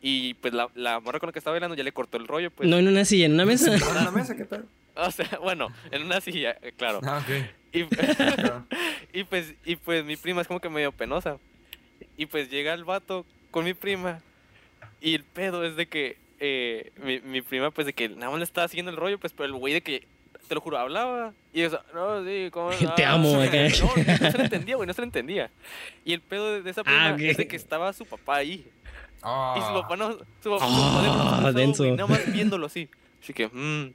Y pues la, la morra con la que estaba bailando ya le cortó el rollo, pues. No en una silla, en una mesa. ¿Estás en la mesa? ¿Qué pedo? O sea, bueno, en una silla, eh, claro. Ah, ok. Y, Cabrón. y pues, y pues mi prima es como que medio penosa. Y pues llega el vato con mi prima. Y el pedo es de que eh, mi, mi prima, pues de que nada más le estaba siguiendo el rollo, pues, pero el güey de que, te lo juro, hablaba. Y eso, no, sí, ¿cómo? Te ah, amo, sí". acá. No, no se le entendía, güey, no se le entendía. Y el pedo de, de esa prima Ah, ok. es de que estaba su papá ahí. Ah. Y su papá no. Su papá, Ah, su papá denso. güey, Nada más viéndolo así. Así que, mmm.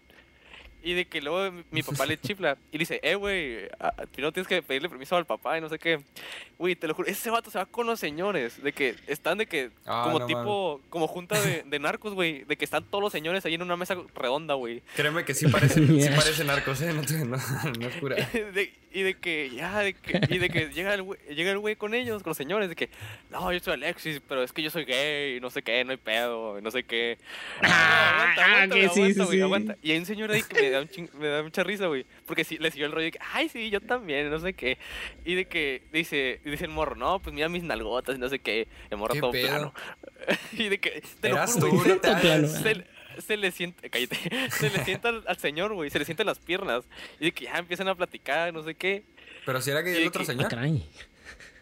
Y de que luego mi, papá le chifla y dice, eh, güey, ah, primero tienes que pedirle permiso al papá y no sé qué. Güey, te lo juro, ese vato se va con los señores. De que están de que, Ah, como no tipo, como junta de, de narcos, güey. De que están todos los señores ahí en una mesa redonda, güey. Créeme que sí parecen, sí parecen narcos, ¿eh? No, te- no, no es cura. De- y de que, ya, de que, y de que llega el güey, llega el güey con ellos, con los señores, de que, no, yo soy Alexis, pero es que yo soy gay, no sé qué, no hay pedo, no sé qué. Ah, aguanta, aguanta, que sí, aguanta, sí, sí. aguanta. Y hay un señor ahí que me da, un ching- me da mucha risa, güey, porque sí, le siguió el rollo de que, ay, sí, yo también, no sé qué. Y de que dice, y dice el morro, no, pues mira mis nalgotas y no sé qué. El morro ¿Qué todo pedo? plano. y de que, te lo juro, güey, se, se le siente, cállate, se le sienta al, al señor, güey, se le sienten las piernas. Y de que ya empiezan a platicar, no sé qué. Pero si era que Y el otro que- Ah, señor. caray.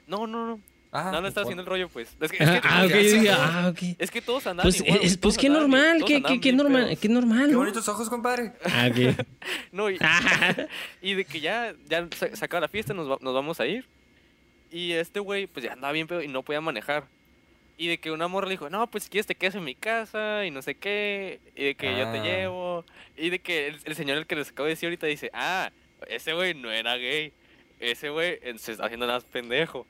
No, no, no. Ah, no, no estaba por- haciendo el rollo, pues. Es que, es que, Ah, dije, ah, ok. es que todos andaban Pues, igual, güey, es, pues todos qué normal, qué, qué, qué normal, qué normal, Qué ¿no? bonitos ojos, compadre. Ah, ok. No, y, Ah, y de que ya, ya se, se acaba la fiesta, nos, va- nos vamos a ir. Y este güey, pues ya andaba bien pedo y no podía manejar. Y de que una morra le dijo, no, pues si quieres te quedas en mi casa y no sé qué. Y de que yo te Ah. llevo. Y de que el, el señor el que les acabo de decir ahorita dice, ah, ese güey no era gay. Ese güey eh, se está haciendo nada más pendejo.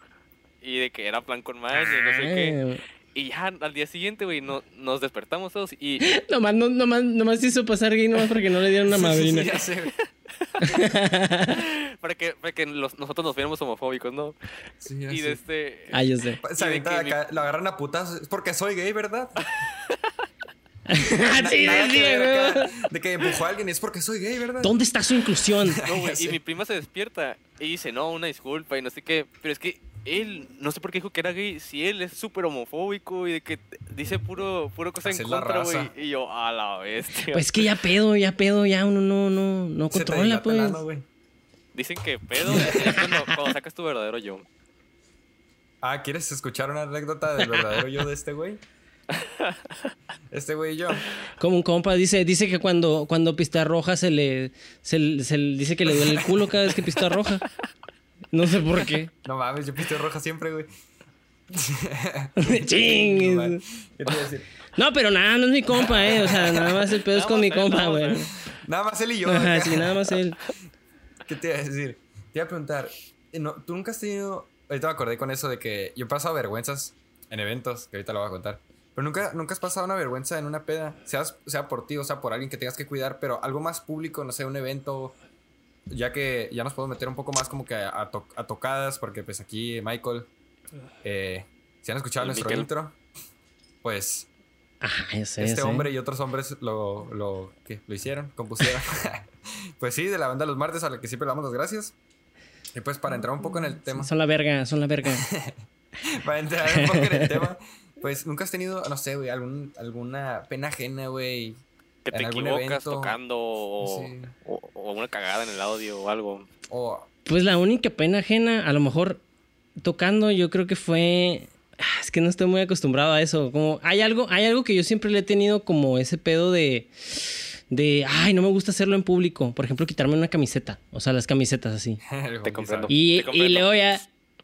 Y de que era plan con maña y no sé qué. ah. Y ya al día siguiente, güey, no, nos despertamos todos y... Nomás, no, nomás, nomás hizo pasar gay nomás porque no le dieron una Sí, sí, madrina. sí, güey. para que, para que los- nosotros nos viéramos homofóbicos, ¿no? Sí, ya Y de este... Ah, yo sé. Se avienta que mi- acá, lo agarran a putazos. Es porque soy gay, ¿verdad? Ah, sí, Nada sí, que acá de que empujó a alguien es porque soy gay, ¿verdad? ¿Dónde está su inclusión? No, güey, Ya y sé. mi prima se despierta y dice, no, una disculpa y no sé qué. Pero es que él, no sé por qué dijo que era gay, si él es súper homofóbico y de que dice puro, puro cosa en contra, güey. Y yo, a la bestia. Pues que ya pedo, ya pedo, ya uno no, no, no controla, pues. Dicen que pedo es cuando, cuando sacas tu verdadero yo. Ah, ¿quieres escuchar una anécdota del verdadero yo de este güey? Este güey y yo. Como un compa dice, dice que cuando, cuando pista roja se le, se, le- se le- dice que le duele el culo cada vez que pista roja. No sé por qué. No mames, yo pisteo roja siempre, güey. No Ching. mames. ¿Qué te iba a decir? No, pero nada, no es mi compa, eh. O sea, nada más el pedo es con mi compa, güey. Nada más él y yo. Ajá, sí, nada más él. ¿Qué te iba a decir? Te iba a preguntar, eh, no, ¿tú nunca has tenido... Ahorita me acordé con eso de que yo he pasado vergüenzas en eventos, que ahorita lo voy a contar. Pero nunca, nunca has pasado una vergüenza en una peda, seas, sea por ti o sea por alguien que tengas que cuidar, pero algo más público, no sé, un evento, ya que ya nos podemos meter un poco más como que a, a to- a tocadas, porque pues aquí Michael, eh, si han escuchado nuestro Miquel. intro, pues Ajá, ya sé, ya este sé. hombre y otros hombres lo, lo, ¿qué? lo hicieron, compusieron. pues sí, de la banda Los Martes a la que siempre le damos las gracias. Y pues para entrar un poco en el tema, Son la verga, son la verga. para entrar un poco en el tema, pues nunca has tenido, no sé, güey, algún, alguna pena ajena, güey. Que te equivocas evento. tocando o, Sí. o, o una cagada en el audio o algo. Pues la única pena ajena, a lo mejor tocando, yo creo que fue. Ah, Es que no estoy muy acostumbrado a eso. Como hay algo, hay algo que yo siempre le he tenido como ese pedo de. De, ay, no me gusta hacerlo en público. Por ejemplo, quitarme una camiseta. O sea, las camisetas así. Te comprendo. Y, Te comprendo. y luego ya,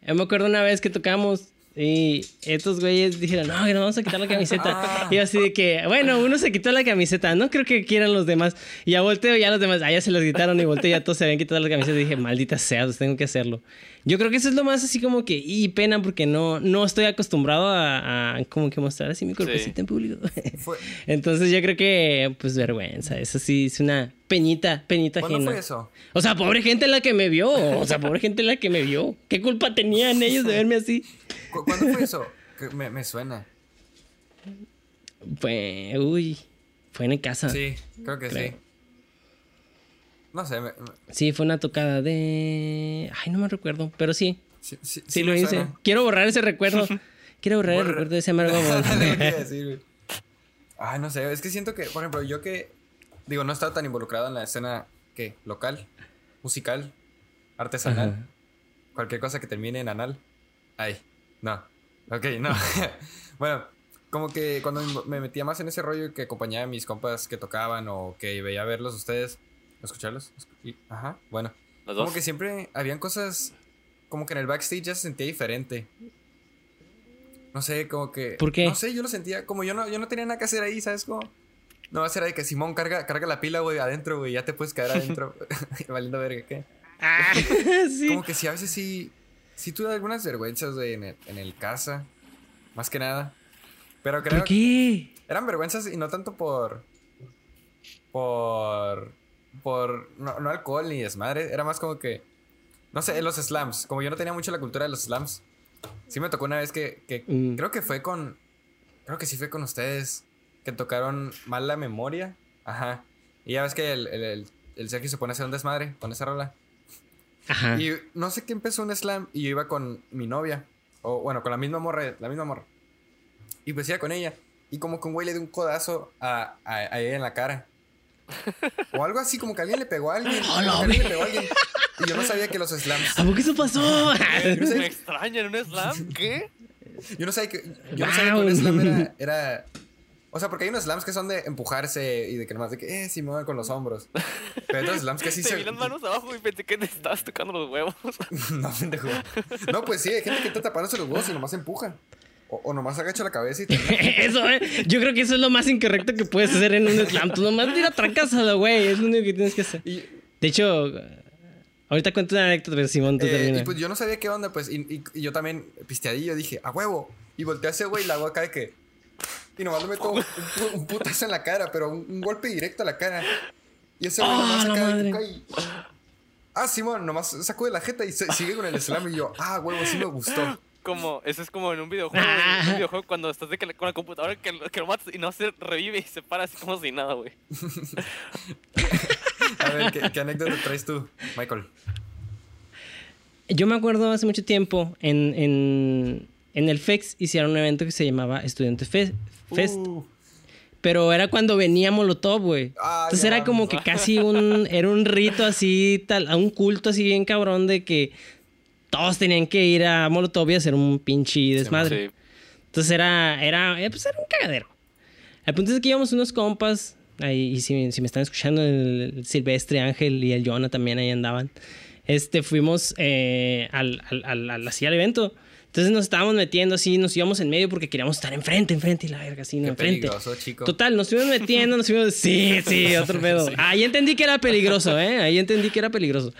yo me acuerdo una vez que tocamos Y estos güeyes dijeron, no, que nos vamos a quitar la camiseta. Ah. Y así de que, bueno, uno se quitó la camiseta, no creo que quieran los demás. Y ya volteo, ya los demás, ah, ya se los quitaron y volteo, ya todos se habían quitado la camiseta. Y dije, maldita sea, pues tengo que hacerlo. Yo creo que eso es lo más así como que, y pena, porque no, no estoy acostumbrado a, a como que mostrar así mi cuerpecito Sí. en público. Entonces yo creo que, pues vergüenza, eso sí es una peñita, peñita ¿Cuándo ajena. fue eso? O sea, pobre gente la que me vio. O sea, pobre gente la que me vio. ¿Qué culpa tenían ellos de verme así? ¿Cu- ¿Cuándo fue eso? Que me, me suena. Fue, uy, fue en casa. Sí, Sí, creo que Creo. sí. No sé, me- me- fue una tocada de... Ay, no me recuerdo, pero sí, sí, sí, sí, lo hice. suena. Quiero borrar ese recuerdo. Quiero borrar el recuerdo de ese amargo amor. Ay, no sé, es que siento que, por ejemplo, yo que, digo, no he estado tan involucrado en la escena, ¿qué? Local, musical, artesanal, Ajá. cualquier cosa que termine en anal. Ay, no, ok, no. bueno, como que cuando me metía más en ese rollo que acompañaba a mis compas que tocaban o que veía verlos ustedes, escucharlos, ajá, bueno. Los Como dos. que siempre habían cosas, como que en el backstage ya se sentía diferente. No sé, como que... ¿Por qué? No sé, yo lo sentía, como yo no, yo no tenía nada que hacer ahí, ¿sabes cómo? No va a ser ahí que Simón carga, carga la pila, güey, adentro, güey, ya te puedes quedar adentro. Valiendo verga, ¿qué? Ah, sí. Como que sí, a veces sí, sí tuve algunas vergüenzas, güey, en el, en el casa, más que nada. Pero creo ¿Por qué? eran vergüenzas y no tanto por. Por. Por. No, no alcohol ni desmadre. Era más como que. No sé, los slams. Como yo no tenía mucho la cultura de los slams. Sí me tocó una vez que. que Mm. Creo que fue con. Creo que sí fue con ustedes. Que tocaron mal la memoria. Ajá. Y ya ves que el, el, el, el Sergio se pone a hacer un desmadre con esa rola. Ajá. Y no sé qué empezó un slam y yo iba con mi novia. O bueno, con la misma morra, la misma morra. Y pues iba con ella. Y como que un güey le dio un codazo a, a, a ella en la cara. O algo así, como que alguien le pegó a alguien. ¡A la como que alguien le pegó a alguien. Y yo no sabía que los slams. ¿A poco eso pasó? Me extraña en un slam. ¿Qué? Yo no sabía que, yo no sabía que un slam era, era- O sea, porque hay unos slams que son de empujarse y de que nomás de que, eh, sí, mueven con los hombros. Pero hay otros slams que sí Te se. vi las manos abajo y pensé que te estabas tocando los huevos. No, pendejo. No, pues sí, hay gente que está tapándose los huevos y nomás empuja. O, o nomás agacha la cabeza y te. Eso, eh. Yo creo que eso es lo más incorrecto que puedes hacer en un slam. Tú nomás tira trancásalo, güey. Es lo único que tienes que hacer. Y, De hecho, ahorita cuento una anécdota, pero Simón, tú eh, termina. y pues yo no sabía qué onda, pues. Y, y- y yo también pisteadillo dije, a huevo. Y volteé a ese güey y la hago acá de que. Y nomás le meto un, un putazo en la cara, pero un, un golpe directo a la cara. Y ese güey ¡Ah, nomás acá de madre! que cae. Ah, Simón, nomás sacó de la jeta y se- sigue con el slam. Y yo, ah, huevo, sí me gustó. Como, eso es como en un videojuego. güey, Ah. En un videojuego cuando estás de que, con la computadora que, lo- que lo matas y no se revive y se para así como si nada, güey. A ver, ¿qué, qué anécdota traes tú, Michael? Yo me acuerdo hace mucho tiempo en, en, en el FEX hicieron un evento que se llamaba Estudiante Fe- Fest. Uh, Pero era cuando venía Molotov, güey. Ah, Entonces era como que casi un. Era un rito así, tal, a un culto así bien cabrón de que todos tenían que ir a Molotov y hacer un pinche desmadre. Sí. Entonces era, era, eh, pues era un cagadero. El punto es que íbamos unos compas, ahí, y si, si me están escuchando, el, Silvestre, Ángel y el Jonah también ahí andaban. Este, fuimos eh, al, al, al, al- así al evento. Entonces nos estábamos metiendo así, nos íbamos en medio porque queríamos estar enfrente, enfrente y la verga, así, qué enfrente. peligroso, chico. Total, nos fuimos metiendo, nos fuimos. Sí, sí, otro pedo. Ahí entendí que era peligroso, ¿eh? Ahí entendí que era peligroso.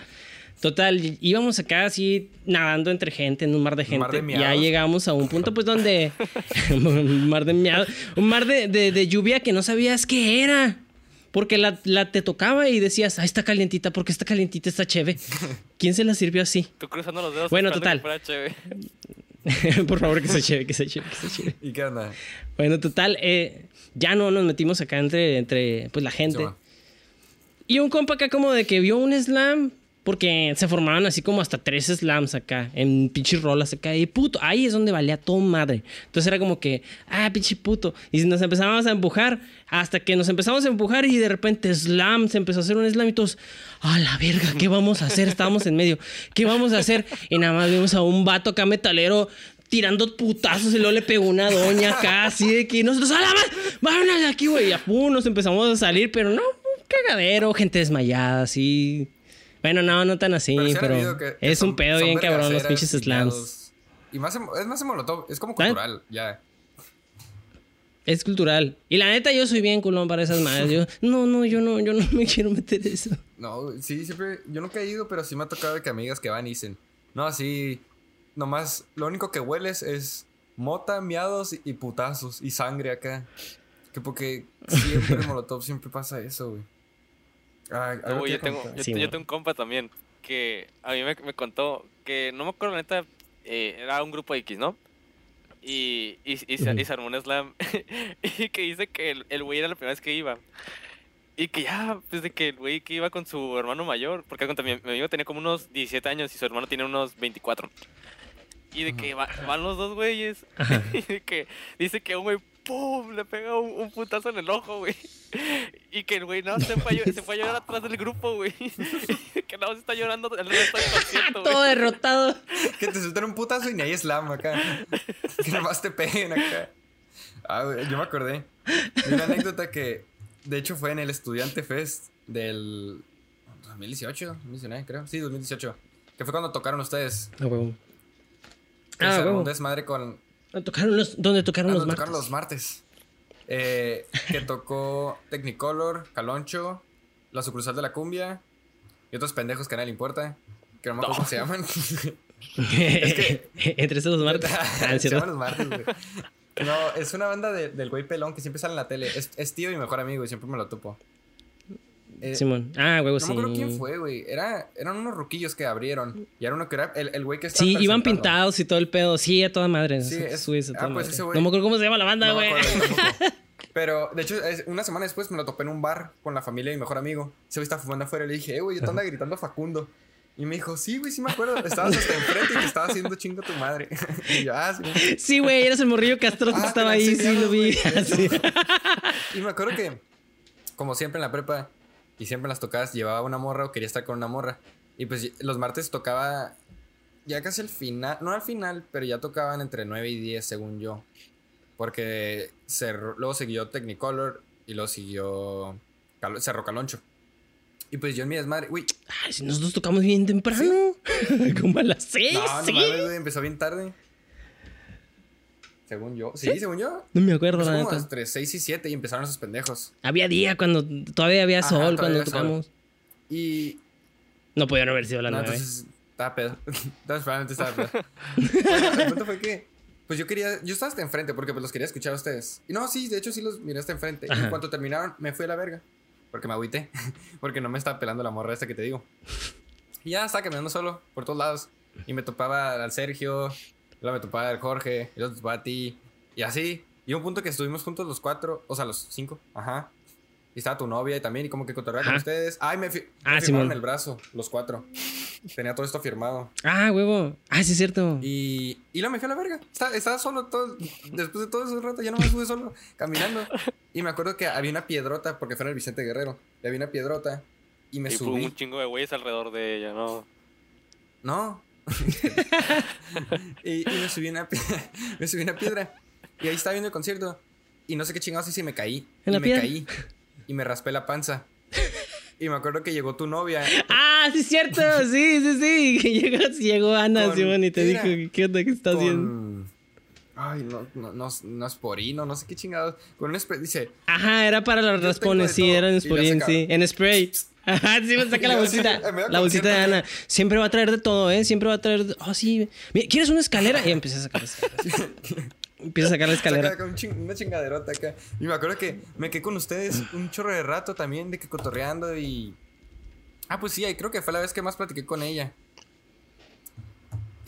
Total, íbamos acá así nadando entre gente, en un mar de gente. mar de ya llegamos a un punto, pues, donde. un mar de miados. Un mar de, de- de lluvia que no sabías qué era. Porque la, la te tocaba y decías, ah, está calientita, porque está calientita, está chévere. ¿Quién se la sirvió así? Tú cruzando los dedos. Bueno, total. Por favor, que sea chévere, que sea chévere, que sea chévere. ¿Y qué onda? Bueno, total, eh, ya no nos metimos acá entre, entre pues, la gente. Y un compa acá como de que vio un slam, porque se formaban así como hasta tres slams acá, en pinches rolas acá, y puto, ahí es donde valía todo madre. Entonces era como que, ah, pinche puto. Y nos empezábamos a empujar, hasta que nos empezamos a empujar y de repente slam, se empezó a hacer un slam y todos, a la verga, ¿qué vamos a hacer? Estábamos en medio, ¿qué vamos a hacer? Y nada más vimos a un vato acá metalero tirando putazos y luego le pegó una doña acá, así de que nosotros, ¡a la madre! ¡Vámonos de aquí, güey! Y a pum, nos empezamos a salir, pero no, un cagadero, gente desmayada, así. Bueno, no, no tan así, sí pero, habido que- que es son- un pedo bien cabrón los pinches slams. Y más en- es más en Molotov, es como cultural, ya. Es cultural. Y la neta, yo soy bien culón para esas madres. Yo, no, no, yo no, yo no me quiero meter eso. No, sí, siempre. Yo nunca he ido, pero sí me ha tocado de que amigas que van y dicen. No, así. Nomás, lo único que hueles es mota, miados y, y putazos y sangre acá. Que porque siempre en Molotov siempre pasa eso, güey. Ay, No, yo tengo, yo, Sí, yo tengo un compa también que a mí me, me contó que no me acuerdo la neta, eh, era un grupo X, ¿no? Y, y, y, se, y se armó un slam y que dice que el, el güey era la primera vez que iba. Y que ya, desde que el güey que iba con su hermano mayor, porque mi, mi amigo tenía como unos 17 años y su hermano tiene unos 24. Y de que va- van los dos güeyes. Y de que dice que un güey, ¡pum! Le pega un, un putazo en el ojo, güey. Y que el güey no se fue, a, llo- se fue a llorar atrás del grupo, güey. Que no se está llorando el resto del concierto, Todo güey. derrotado. Que te sueltan un putazo y ni hay slam acá. Que nomás te peguen acá. Ah, güey, yo me acordé de una anécdota que, de hecho, fue en el Estudiante Fest del 2018, 2019, creo. Sí, 2018. Que fue cuando tocaron ustedes. Ah, huevo. Que Ah, un desmadre con. Tocaron los, ¿Dónde tocaron Ah, los tocaron martes? los martes. Eh, que tocó Technicolor, Caloncho, La Sucursal de la Cumbia y otros pendejos que a nadie le importa. Que no me acuerdo cómo se llaman. Entre esos dos martes. Ah, Se llaman los martes, güey. No, es una banda de- del güey pelón que siempre sale en la tele. Es, es tío y mejor amigo y siempre me lo topo. Eh, Simón. Ah, huevo, no sí. me acuerdo quién fue, güey. Era, eran unos ruquillos que abrieron. Y era uno que era el, el güey que estaba Sí, iban pintados y todo el pedo. Sí, a toda madre. Sí, es- ah, pues ese güey. No me acuerdo cómo se llama la banda, No güey. Pero, de hecho, una semana después me lo topé en un bar con la familia de mi mejor amigo. Güey estaba fumando afuera y le dije, eh, güey, yo te anda gritando Facundo. Y me dijo, sí, güey, sí me acuerdo. Estabas hasta enfrente y te estaba haciendo chingo tu madre. y yo, ah, sí. Sí, güey, eres el morrillo castroso Ah, que estaba te la ahí, sí, lo vi. Y me acuerdo que, como siempre en la prepa y siempre en las tocadas, llevaba una morra o quería estar con una morra. Y pues los martes tocaba ya casi al final, no al final, pero ya tocaban entre 9 y 10, según yo. Porque cerró- luego siguió Technicolor y luego siguió Cal- Cerro Caloncho. Y pues yo en mi desmadre, uy, Ay, si nosotros tocamos bien temprano. Como a las seis, no, no sí. mames, empezó bien tarde. Según yo, sí, según yo. No me acuerdo, Empezó la como neta. entre 6 y 7 y empezaron esos pendejos. Había día cuando todavía había Ajá, sol todavía cuando había sol. tocamos. Y No podían haber sido las No, nueve. entonces estaba pedo. Entonces probablemente estaba pedo. Bueno, el punto fue que, pues yo quería, yo estaba hasta enfrente porque pues los quería escuchar a ustedes. Y no, sí, de hecho sí los miré hasta enfrente. Y Ajá. en cuanto terminaron, me fui a la verga. Porque me agüité. Porque no me estaba pelando la morra esta que te digo. Y ya estaba caminando solo por todos lados. Y me topaba al Sergio, luego me topaba al Jorge, y luego me topaba a ti. Y así. Y un punto que estuvimos juntos los cuatro, o sea, los cinco. Ajá. Y estaba tu novia y también, y como que cotorreaba con ustedes. Ay, me, fi- me Ah, firmaron el brazo, los cuatro. Tenía todo esto firmado. Ah, huevo. Ah, sí, es cierto. Y, y luego me fui a la verga. Estaba, estaba solo todo. Después de todo ese rato, ya no me fui solo caminando. Y me acuerdo que había una piedrota, porque fue en el Vicente Guerrero. Y había una piedrota. Y me y subí. un chingo de güeyes alrededor de ella, ¿no? No. y, y me subí una me subí una piedra. Y ahí estaba viendo el concierto. Y no sé qué chingados hice y me caí. ¿En y la me piedra? caí. Y me raspé la panza. Y me acuerdo que llegó tu novia. Ah, sí, es cierto. Sí, sí, sí. Que llegó, llegó Ana, Simón, y te era dijo, ¿qué onda que estás haciendo? Ay, no, no, no, no es porino, no sé qué chingados. Con un spray, dice, Ajá, era para los raspones, sí, era en Y la Sporin, saca. sí. En spray. Ajá, sí, me saca la bolsita. La bolsita de Ana. Siempre va a traer de todo, ¿eh? Siempre va a traer. de- Oh, sí. Mira, ¿quieres una escalera? Y empieza a sacar la escalera. Empieza a sacar la escalera. ching- una chingaderota acá. Y me acuerdo que me quedé con ustedes un chorro de rato también, de que cotorreando y. Ah, pues sí, ahí creo que fue la vez que más platiqué con ella.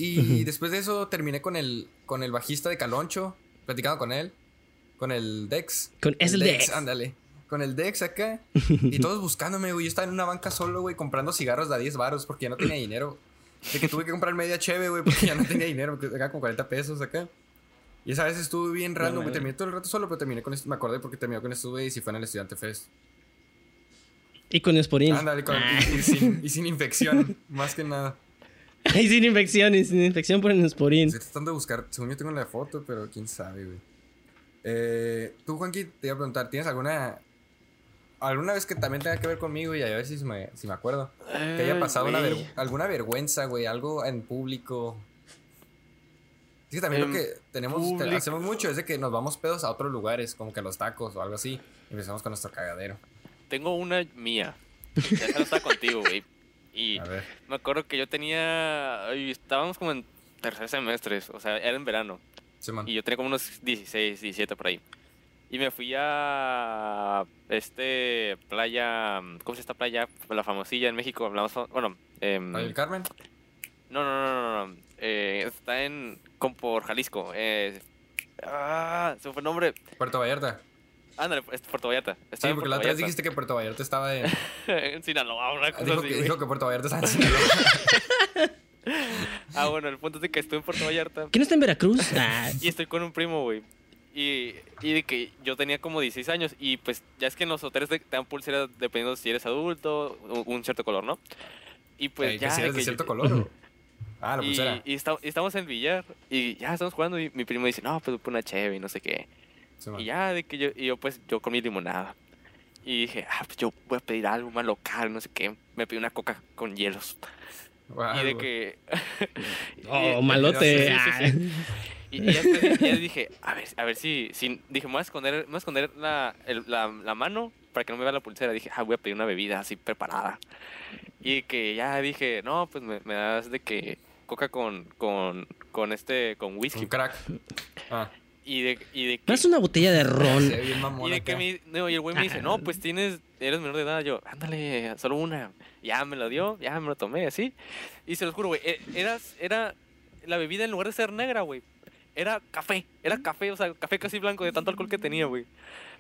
Y después de eso terminé con el, con el bajista de Caloncho, platicando con él, con el Dex. Con- es el Dex. Ándale. Con el Dex acá. Y todos buscándome, güey. Yo estaba en una banca solo, güey, comprando cigarros de a 10 baros porque ya no tenía dinero. De que tuve que comprar media cheve, güey, porque ya no tenía dinero, porque acá con 40 pesos acá. Y esa vez estuve bien random, güey. Terminé todo el rato solo, pero terminé con esto. Me acordé porque terminé con esto, güey, y si fue en el Estudiante Fest. Y con Sporin. Ándale, con, Ah. y, y sin, y sin infección, más que nada. Y sin infección, y sin infección por el Sporin. Estoy tratando de buscar, según yo tengo la foto, pero quién sabe, güey. Eh, tú, Juanqui, te iba a preguntar, ¿tienes alguna alguna vez que también tenga que ver conmigo y a ver si me, si me acuerdo? Que haya Ay, pasado una ver- alguna vergüenza, güey, algo en público. Es que también lo que tenemos, te- hacemos mucho es de que nos vamos pedos a otros lugares, como que a los tacos o algo así. Y empezamos con nuestro cagadero. Tengo una mía. Ya no está contigo, güey. Y me acuerdo que yo tenía. estábamos como en tercer semestre, o sea, era en verano. Simón. Y yo tenía como unos 16, 17 por ahí. Y me fui a. Este. Playa. ¿Cómo se llama esta playa? La famosilla en México. Hablamos. Bueno. em, ¿Ahí el Carmen? no, no, no, no, no. Eh, está en. Como por Jalisco. Eh, ah, se me fue el nombre. Puerto Vallarta. Ándale, es Puerto Vallarta. Sí, porque la otra vez dijiste que Puerto Vallarta estaba en. en Sinaloa, una cosa dijo, así, que, güey. dijo que Puerto Vallarta estaba en Sinaloa. Ah, bueno, el punto es de que estuve en Puerto Vallarta ¿Quién está en Veracruz? Ah, y estoy con un primo, güey. Y, y de que yo tenía como 16 años y pues ya es que en los hoteles te dan pulseras dependiendo si eres adulto, un un cierto color, ¿no? Y pues Ey, ya... si eres de que cierto yo- color. o- Ah, la pulsera. y esta- y estamos en el billar y ya estamos jugando y mi primo dice, no, pues una cheve y no sé qué. Y ya de que yo, y yo pues yo con mi limonada. Y dije, ah, pues yo voy a pedir algo más local, no sé qué. Me pedí una coca con hielos. Y de que... Oh, y- malote. Sí, sí, sí. Y, y ya, dije, a ver, a ver si, si dije, me voy a esconder, me voy a esconder la, el- la, la mano para que no me vea la pulsera. Dije, ah, voy a pedir una bebida así preparada. Y que ya dije, no, pues me, me das de que coca con, con, con este, con whisky. Un crack. Ah, Y de, y de ¿Me que, das una botella de ron? y de que me, no, y el güey me dice, no, pues tienes, eres menor de edad. Yo, ándale, solo una. Ya me lo dio, ya me lo tomé, así. Y se los juro, güey, e- eras, era la bebida en lugar de ser negra, güey. Era café, era café, o sea, café casi blanco de tanto alcohol que tenía, güey.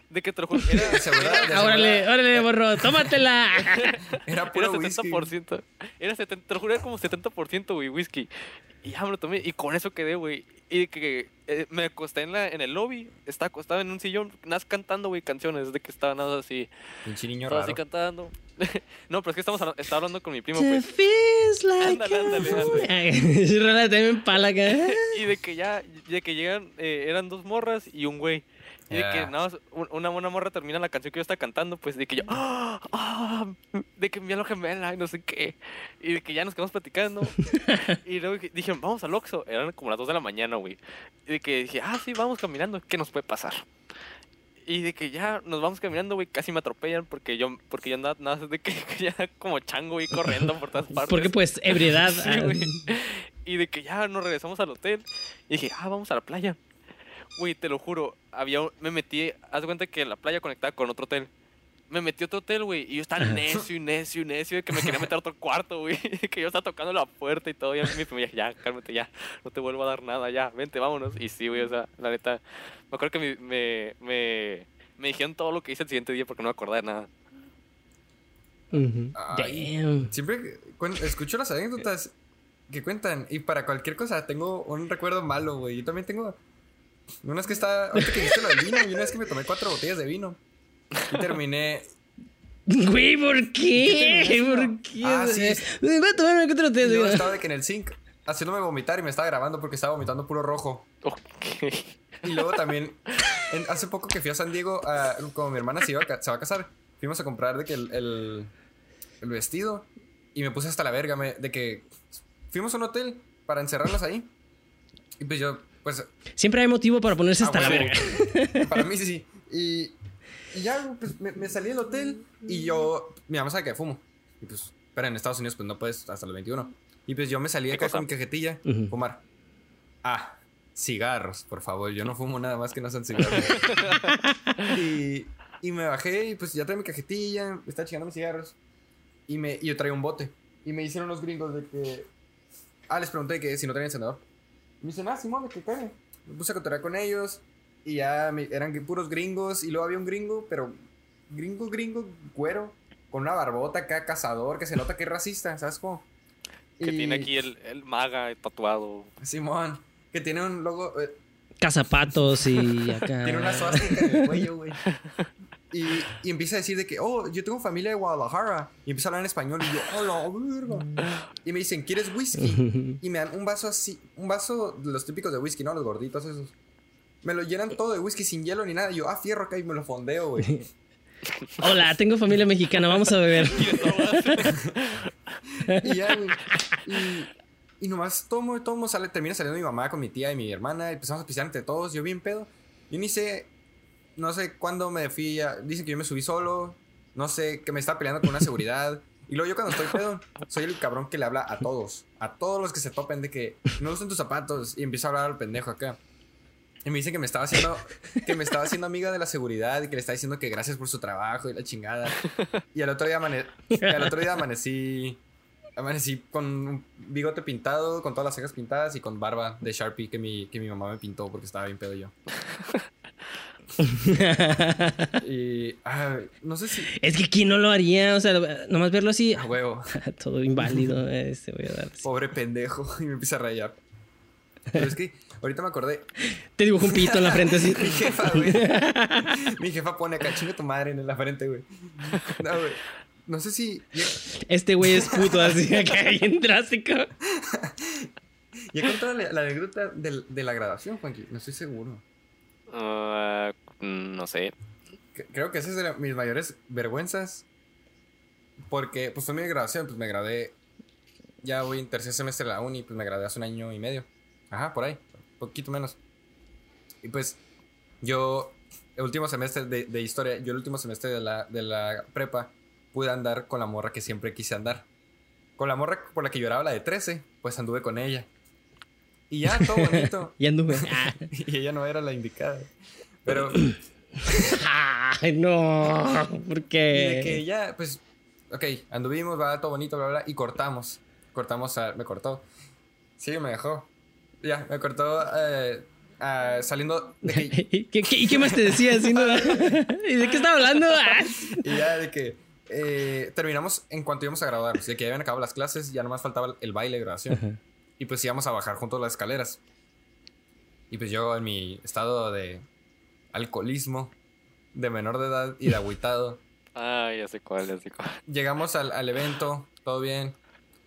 De que te lo juro, era, Ah, órale, órale, borro, tómatela. Era era puro whisky. 70%. Era 70, te lo juro, era como 70%, güey, whisky. Y ya me lo tomé y con eso quedé, güey. Y de que eh, me acosté en, la, en el lobby, estaba acostado en un sillón, nada más cantando, güey, canciones, de que estaba nada así. Pinche niño Estaba raro. así cantando. no, pero es que estamos estaba hablando con mi primo, pues. feels like Ándale, ándale, acá. Y de que ya, de que llegan, eh, eran dos morras y un güey. Y de que nada más un- una buena morra termina la canción que yo estaba cantando, pues de que yo, ¡ah! ah", de que mi lo gemela y no sé qué. Y de que ya nos quedamos platicando. y luego dije- vamos al Oxxo. Eran como las 2 de la mañana, güey. Y de que dije, ah, sí, vamos caminando, ¿qué nos puede pasar? Y de que ya nos vamos caminando, güey, casi me atropellan porque yo, porque yo andaba nada más de que, que ya como chango, güey, corriendo por todas partes. Porque pues, ebriedad. Sí, ah. Y de que ya nos regresamos al hotel. Y dije, ah, vamos a la playa. Güey, te lo juro, había, un- me metí, haz de cuenta que la playa conectaba con otro hotel. Me metí a otro hotel, güey, y yo estaba necio y necio y necio de que me quería meter a otro cuarto, güey. Que yo estaba tocando la puerta y todo. Y a mí mi primo, ya, cálmate, ya, no te vuelvo a dar nada, ya, vente, vámonos. Y sí, güey, o sea, la neta, me acuerdo que me, me, me, me dijeron todo lo que hice el siguiente día porque no me acordaba de nada. ujú. Ay. Damn. Siempre que cuen- escucho las anécdotas que cuentan y para cualquier cosa tengo un recuerdo malo, güey. Yo también tengo una vez que estaba, ahorita que dijiste lo del vino, y una vez que me tomé cuatro botellas de vino y terminé. Güey, ¿por qué? ¿Qué ¿Por qué? Ah, sí. Voy a tomarme otro Y té. luego estaba de que en el zinc haciéndome vomitar y me estaba grabando porque estaba vomitando puro rojo. Ok. Y luego también, en- hace poco que fui a San Diego, a- como mi hermana se, iba a, se va a casar, fuimos a comprar de que el, el, el vestido y me puse hasta la verga, me- de que fuimos a un hotel para encerrarnos ahí. Y pues yo, pues, Siempre hay motivo para ponerse a hasta la huevo. verga. Para mí sí, sí. Y, y ya, pues me, me salí del hotel y yo, mi mamá sabe que fumo. Y pues, pero en Estados Unidos pues no puedes hasta los 21. Y pues yo me salí ¿Qué acá con mi cajetilla, Ujú. fumar. Ah, cigarros, por favor. Yo no fumo nada más que no sean cigarros. y, y me bajé y pues ya traía mi cajetilla, me estaba chingando mis cigarros. Y, me, y yo traía un bote. Y me hicieron los gringos de que... Ah, les pregunté que si no traían encendedor. Me dicen, ah, Simón, de que cae. Me puse a cotorrear con ellos. Y ya me- eran puros gringos. Y luego había un gringo, pero gringo, gringo, cuero. Con una barbota acá, cazador, que se nota que es racista, ¿sabes cómo? Que Y- tiene aquí el, el maga tatuado. Simón, que tiene un logo... eh, Cazapatos y acá. Tiene una suástica en el cuello, güey. Y, y empieza a decir de que, oh, yo tengo familia de Guadalajara. Y empieza a hablar en español. Y yo, oh, la verga. Y me dicen, ¿quieres whisky? Y me dan un vaso así, un vaso de los típicos de whisky, ¿no? Los gorditos esos. Me lo llenan todo de whisky sin hielo ni nada. Y yo, ah, fierro acá y me lo fondeo, güey. Hola, tengo familia mexicana, vamos a beber. Y ya, güey. Y, Y nomás tomo, tomo, sale, termina saliendo mi mamá con mi tía y mi hermana. Y empezamos a pisar entre todos. Yo bien pedo. Yo ni sé, no sé cuándo me fui. A, dicen que yo me subí solo. No sé, que me estaba peleando con una seguridad. Y luego yo cuando estoy pedo, soy el cabrón que le habla a todos. A todos los que se topen de que no gustan tus zapatos. Y empiezo a hablar al pendejo acá. Y me dice que me estaba haciendo, que me estaba haciendo amiga de la seguridad y que le estaba diciendo que gracias por su trabajo y la chingada. Y al otro día, amane al otro día amanecí, amanecí con un bigote pintado, con todas las cejas pintadas y con barba de Sharpie que mi, que mi mamá me pintó porque estaba bien pedo yo. y ay, no sé si Es que quién no lo haría, o sea, nomás verlo así, a huevo, todo inválido, este voy a dar. pobre pendejo y me empieza a rayar. Pero es que ahorita me acordé, Te dibujo un pito en la frente así. Mi jefa, güey. Mi jefa pone acá, chinga tu madre en la frente, güey. No, güey. No sé si. Este güey es puto así, acá bien drástico. ya contado la, la anécdota del- de, la graduación, Juanqui. No estoy seguro. Ah, no sé. Creo que esa es de mis mayores vergüenzas. Porque, pues fue mi graduación, pues me gradué. Ya voy en tercer semestre de la uni, pues me gradué hace un año y medio. Ajá, por ahí. Poquito menos. Y pues, yo, el último semestre de, de historia, yo el último semestre de la, de la prepa, pude andar con la morra que siempre quise andar. Con la morra por la que lloraba la de 13, pues anduve con ella. Y ya, todo bonito. Y anduve. Y ella no era la indicada. Pero, Ay, no. ¿Por y de qué? que ya, pues, ok, anduvimos, va todo bonito, bla, bla, y cortamos. Cortamos, a- me cortó. Sí, me dejó. Ya, me cortó eh, ah, saliendo de que, ¿Y qué, qué- y qué más te decía? así, no? ¿Y de qué estaba hablando? Y ya de que eh, terminamos en cuanto íbamos a graduarnos. De que ya habían acabado las clases, ya nomás faltaba el baile de graduación. Y pues íbamos a bajar juntos las escaleras. Y pues yo en mi estado de alcoholismo, de menor de edad y de agüitado, Ah, ya sé cuál, ya sé cuál. llegamos al, al evento, todo bien.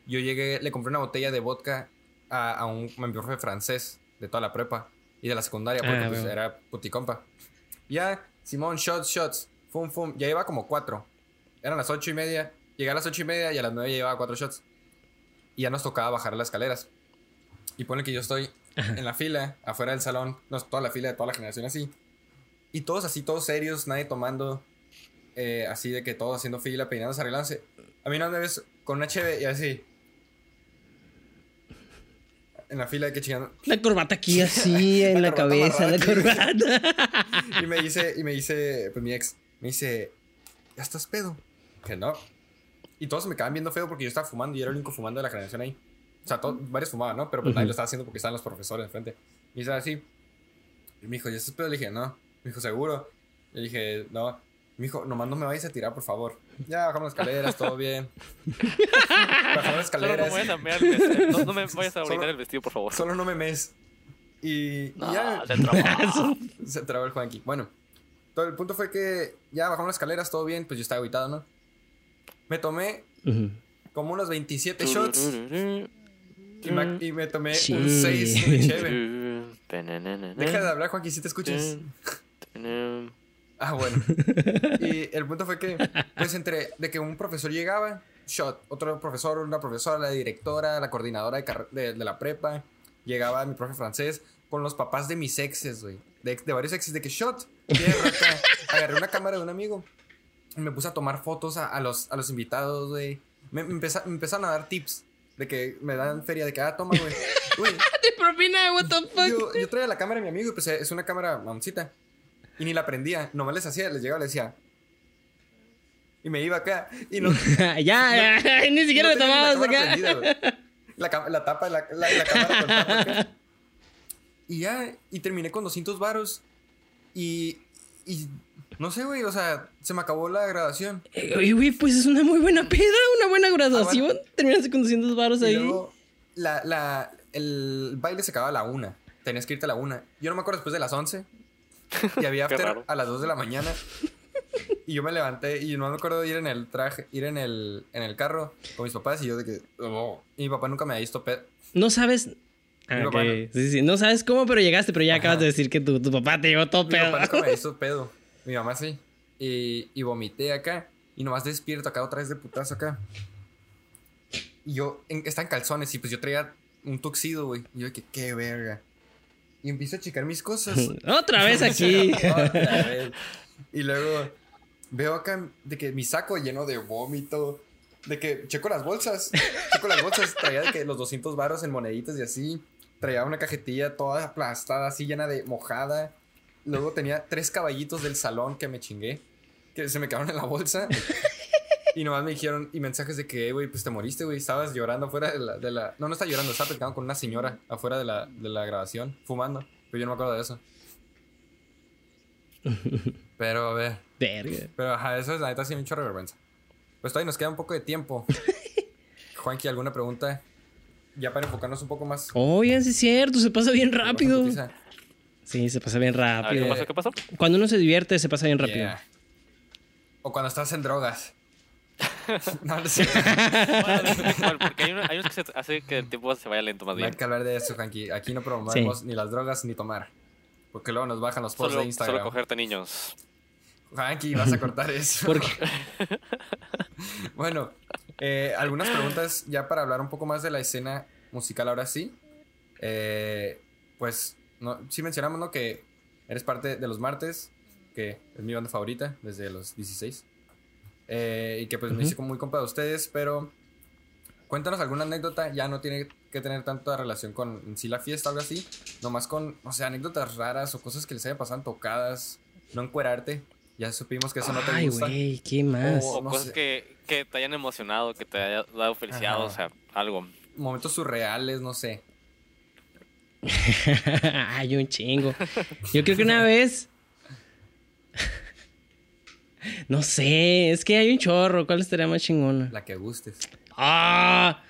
Yo llegué, le compré una botella de vodka a, a un mi profe francés de toda la prepa y de la secundaria, porque Ah, pues, era puticompa. Ya, Simón, shots, shots, fum, fum. Ya iba como cuatro. Eran las ocho y media. Llegué a las ocho y media y a las nueve ya llevaba cuatro shots. Y ya nos tocaba bajar las escaleras. Y pone que yo estoy en la fila, afuera del salón, no, toda la fila de toda la generación así. Y todos así, todos serios, nadie tomando. eh, así de que todos haciendo fila, peinándose, arreglándose. A mí no me ves con una cheve y así. En la fila de que chingando. La corbata aquí así en La la, cabeza, la corbata. Y me dice, y me dice, pues mi ex, me dice, ¿ya estás pedo? Que no. Y todos me quedaban viendo feo porque yo estaba fumando y era el único fumando de la generación ahí. O sea, varios fumaban, ¿no? Pero pues nadie Ujú. lo estaba haciendo porque estaban los profesores enfrente. Y dice así. Y me dijo, ¿ya estás pedo? Le dije, no. Me dijo, ¿seguro? Le dije, no. Me dijo, nomás no me vayas a tirar, por favor. Ya, bajamos las escaleras, todo bien. bajamos las Solo no escaleras. a el vestido. No, no me vayas a Solo- el vestido, por favor. Solo no me mes. Y, y No, ya se trabó. se trabó el Juanqui. Bueno, todo el punto fue que ya bajamos las escaleras, todo bien, pues yo estaba aguitado, ¿no? Me tomé como unos 27 shots y me, y me tomé Sí. un 6 de cheve. Deja de hablar, Juanqui, si te escuchas. Ah, bueno. Y el punto fue que, pues, entre de que un profesor llegaba, shot, otro profesor, una profesora, la directora, la coordinadora de, carre- de, de la prepa, llegaba mi profe francés con los papás de mis exes, güey. De, de varios exes, de que shot, tierra acá. Agarré una cámara de un amigo y me puse a tomar fotos a, a los, a los invitados, güey. Me, me, empeza- me empezaron a dar tips de que me dan feria, de que, ah, toma, güey. De propina, what the fuck. yo, yo traía la cámara de mi amigo y pues es una cámara mamoncita. Y ni la prendía. Nomás les hacía, les llegaba y les decía. Y me iba acá. Y no. ya, ya, ni siquiera no le tomabas acá. prendida, la, tapa, la, la, la cámara con tapa acá. Y ya, y terminé con 200 varos. Y. Y. No sé, güey, o sea, se me acabó la graduación. Eh, Oye, güey, pues es una muy buena peda, una buena graduación. Ah, bueno. Terminaste con 200 varos Y ahí. luego, la, la, el baile se acababa a la una. Tenías que irte a la una. Yo no me acuerdo después de las 11. Y había after a las 2 de la mañana. Y yo me levanté y no me acuerdo de ir en el traje, ir en el, en el carro con mis papás y yo de que... oh. Y mi papá nunca me había visto pedo. No sabes. Ah, Mi no. Sí, sí, no sabes cómo, pero llegaste, pero ya Ajá. acabas de decir que tu, tu papá te llevó todo Mi pedo. papá nunca me había visto pedo. Mi mamá sí. Y, y vomité acá. Y nomás despierto acá otra vez de putazo acá. Y yo en, está en calzones y pues yo traía un tuxido, güey. Y yo de que, qué verga. Y empiezo a checar mis cosas. Otra vez aquí. Otra vez. Y luego veo acá de que mi saco lleno de vómito. De que checo las bolsas. Checo las bolsas. Traía de que los 200 varos en moneditas y así. Traía una cajetilla toda aplastada, así llena de mojada. Luego tenía tres caballitos del salón que me chingué. Que se me quedaron en la bolsa. Y nomás me dijeron, y mensajes de que, "Eh, güey, pues te moriste, güey. Estabas llorando afuera de la, de la. No, no estaba llorando, estaba platicando con una señora afuera de la, de la grabación, fumando. Pero yo no me acuerdo de eso. Pero a ver. Verga. Pero ajá, eso es la neta sí me echó vergüenza. Pues todavía nos queda un poco de tiempo. Juanqui, ¿alguna pregunta? Ya para enfocarnos un poco más. Oigan, sí es cierto, se pasa bien rápido. Sí, se pasa bien ver, rápido. ¿qué pasó? ¿Qué pasó? Cuando uno se divierte, se pasa bien rápido. Yeah. O cuando estás en drogas. no, no sé. Bueno, porque hay, unos que se hace que el tiempo se vaya lento más No bien. hay que hablar de eso, Juanqui. Aquí no promovemos ni las drogas ni tomar. Porque luego nos bajan los posts Solo, de Instagram. solo cogerte niños. Juanqui, vas a cortar eso. Porque Bueno, eh, algunas preguntas ya para hablar un poco más de la escena musical ahora sí. Eh, pues, no, sí mencionamos, ¿no? Que eres parte de Los Martes, que es mi banda favorita desde los 16. Eh, y que pues me Ujú. hice como muy compa de ustedes, pero cuéntanos alguna anécdota, ya no tiene que tener tanta relación con en sí la fiesta o algo así, nomás con, o sea, anécdotas raras o cosas que les haya pasado tocadas, no encuerarte, ya supimos que eso no te Ay, gusta. güey, ¿qué más? O no cosas sé. que, que te hayan emocionado, que te haya dado felicidad, Ajá. o sea, algo. momentos surreales, no sé. Ay, un chingo. Yo creo que una vez. No sé, es que hay un chorro. ¿Cuál estaría más chingona? La que gustes. ¡Ah!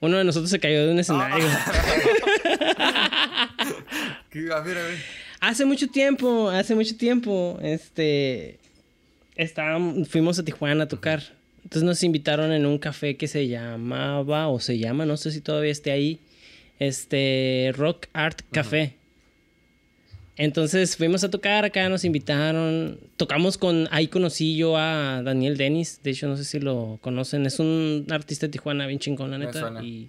Uno de nosotros se cayó de un escenario. ¿Qué? A ver, a ver. Hace mucho tiempo, hace mucho tiempo, este. Estábamos, fuimos a Tijuana a tocar. Entonces nos invitaron en un café que se llamaba, o se llama, no sé si todavía esté ahí. Este. Rock Art Café. Entonces fuimos a tocar acá, nos invitaron. Tocamos con. Ahí conocí yo a Daniel Dennis. De hecho, no sé si lo conocen. Es un artista de Tijuana bien chingón, la neta. Y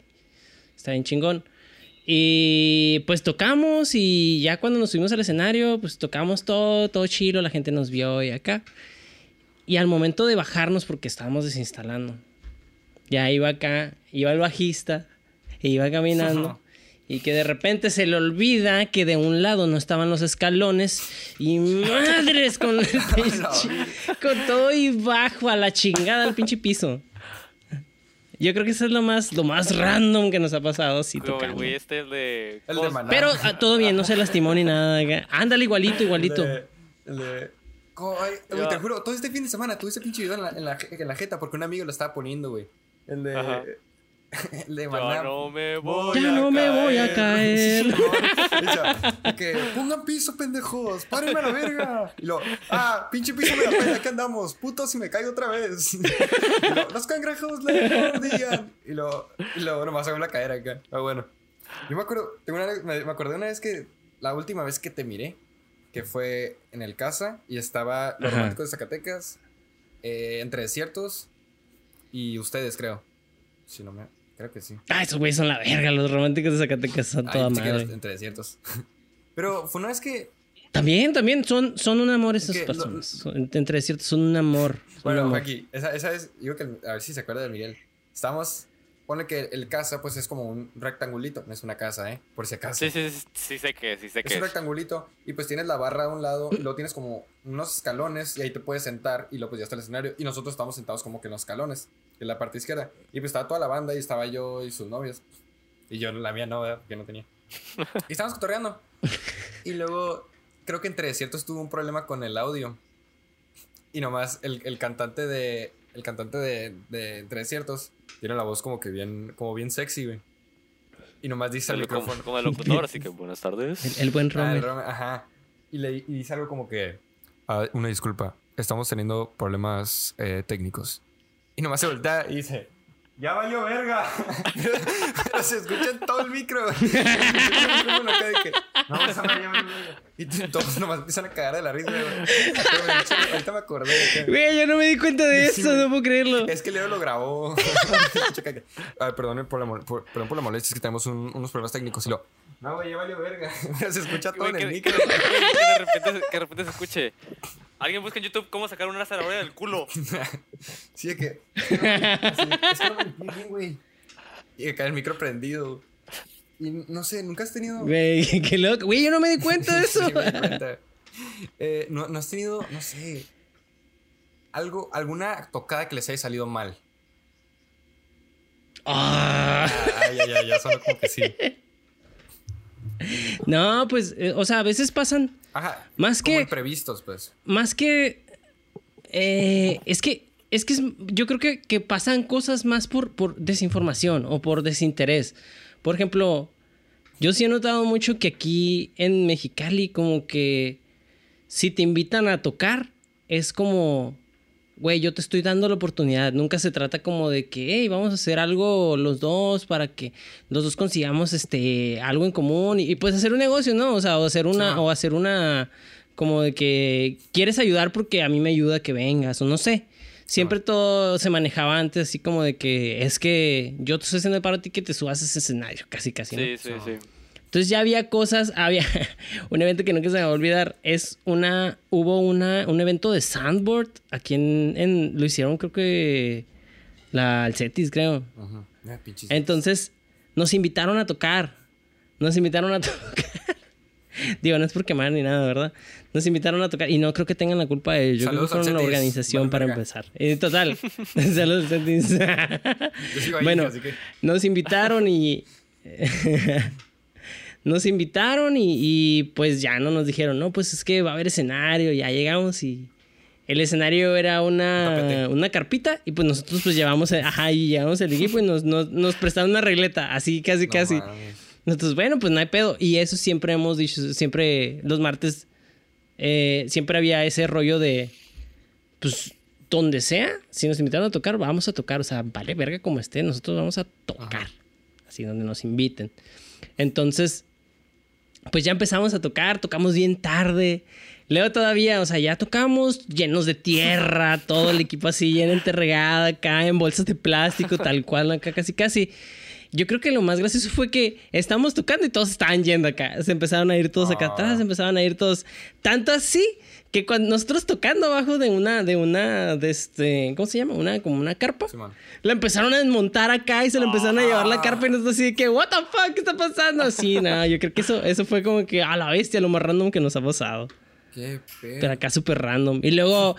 está bien chingón. Y pues tocamos y ya cuando nos subimos al escenario, pues tocamos todo, todo chilo, la gente nos vio y acá. Y al momento de bajarnos, porque estábamos desinstalando, ya iba acá, iba el bajista, e iba caminando. Y que de repente se le olvida que de un lado no estaban los escalones. Y madres con el pinche- con todo y bajo a la chingada al pinche piso. Yo creo que eso es lo más, lo más random que nos ha pasado así Como el güey este, el de... El ¿cómo de se- Maná. Pero ah, todo bien, no se lastimó ni nada. Ándale igualito, igualito. El de- el de- Co- ay, güey, te juro, todo este fin de semana tuve ese pinche video en la, en la, en la jeta porque un amigo lo estaba poniendo, güey. El de. Ajá. El de Ya Maná. no me voy Ya no me voy a caer. Que pongan piso, pendejos, párenme a la verga. Y lo, ah, pinche piso me la pena, aquí andamos, puto si me caigo otra vez. Y lo, los cangrejos le mordían. Y lo, y lo, nomás hago la caer acá. Pero bueno, yo me acuerdo, tengo una, me, me acordé una vez que la última vez que te miré, que fue en el casa y estaba los románticos de Zacatecas, eh, entre desiertos y ustedes, creo. Si no me, creo que sí. Ah, esos güeyes son la verga, los románticos de Zacatecas son Ay, toda madre. entre desiertos. Pero fue una vez que También, también, son, son un amor esas Que personas. Son- entre ciertos, son un amor. son un Bueno, amor. aquí, esa, esa es, digo que, a ver si se acuerda de Miguel. Estamos, pone que el casa pues es como un rectangulito, no es una casa, ¿eh? Por si acaso. Sí, sí, sí, sí sé que, sí sé Es que un es. rectangulito y pues tienes la barra a un lado y luego tienes como unos escalones y ahí te puedes sentar y luego pues ya está el escenario y nosotros estamos sentados como que en los escalones, en la parte izquierda. Y pues estaba toda la banda y estaba yo y sus novias. Y yo la mía no, ¿verdad? Porque no tenía. Y estábamos cotorreando. Y luego creo que entre desiertos tuvo un problema con el audio. Y nomás el, el cantante de. El cantante de, de Entre Desiertos tiene la voz como que bien. como bien sexy, güey. Y nomás dice El- como, micrófono. como el locutor, así que buenas tardes. El, el buen Ah, el Romer. Romer, ajá. Y, le, y dice algo como que. "Ah, una disculpa. Estamos teniendo problemas eh, técnicos. Y nomás se voltea y dice. ¡Ya valió verga! Pero se escucha en todo el micro. No, esa madre ya valió verga. Y todos nomás empiezan a cagar de la risa, güey. Ahorita me acordé. Güey, yo no me di cuenta de Sí, eso, no puedo creerlo. Es que Leo lo grabó. Ay, perdón por la, por, perdón por la molestia, es que tenemos un- unos problemas técnicos y lo. No, güey, ya valió verga. Se escucha todo en que, el que- micro. que de repente, que de repente se escuche. Alguien busca en YouTube cómo sacar una zanahoria del culo. Sí, de que. Es que no me limpié bien, güey. Y acá el micro prendido. Y no sé, nunca has tenido. Güey, qué loco. Güey, yo no me di cuenta de eso. Sí, me di cuenta. Eh, ¿no, ¿No has tenido, no sé, algo, alguna tocada que les haya salido mal? Ah. Ah, ya, ya, ya, sonó como que sí. No, pues, eh, o sea, a veces pasan Ajá. Más como que- imprevistos, pues. más que. eh, es que. Es que es- yo creo que, que pasan cosas más por, por desinformación o por desinterés. Por ejemplo, yo sí he notado mucho que aquí en Mexicali, como que si te invitan a tocar, es como, güey, yo te estoy dando la oportunidad. Nunca se trata como de que, hey, vamos a hacer algo los dos para que los dos consigamos este algo en común y, y, pues hacer un negocio, ¿no? O sea, o hacer una, Sí. o hacer una, como de que quieres ayudar porque a mí me ayuda que vengas, o no sé. Siempre todo se manejaba antes así como de que es que yo te estoy haciendo el paro a ti que te subas a ese escenario, casi, casi. ¿no? Sí, sí, sí. Entonces ya había cosas, había un evento que nunca se me va a olvidar, es una, hubo una, un evento de sandboard aquí en, en lo hicieron creo que la Alcetis creo. Ajá. Ah. Entonces nos invitaron a tocar, nos invitaron a tocar. Digo, no es por quemar ni nada, ¿verdad? Nos invitaron a tocar y no creo que tengan la culpa de ellos. Yo Saludos creo que fueron la organización para empezar. Eh, total. Saludos, ahí, bueno, así que. nos invitaron y. nos invitaron y, y, pues ya no nos dijeron, no, pues es que va a haber escenario. Ya llegamos y. El escenario era una, una carpita y pues nosotros pues llevamos, ajá, y llevamos el equipo y nos, nos, nos prestaron una regleta, así casi No casi. mames. Nosotros, bueno, pues no hay pedo. Y eso siempre hemos dicho, siempre los martes, eh, siempre había ese rollo de, pues, donde sea, si nos invitaron a tocar, vamos a tocar. O sea, vale verga como esté, nosotros vamos a tocar. Así donde nos inviten. Entonces, pues ya empezamos a tocar, tocamos bien tarde. Leo todavía, o sea, ya tocamos llenos de tierra, todo el equipo así llenamente regada acá en bolsas de plástico, tal cual, acá casi casi. Yo creo que lo más gracioso fue que estábamos tocando y todos estaban yendo acá. Se empezaron a ir todos acá Ah. atrás, se empezaron a ir todos. Tanto así que cuando nosotros tocando abajo de una, de una, de este, ¿cómo se llama? Una, como una carpa. La empezaron a desmontar acá y se la empezaron a llevar la carpa y nosotros así de que, what the fuck, ¿qué está pasando? Así, nada, yo creo que eso, eso fue como que a la bestia, lo más random que nos ha pasado. Qué Pero pedo. acá súper random. Y luego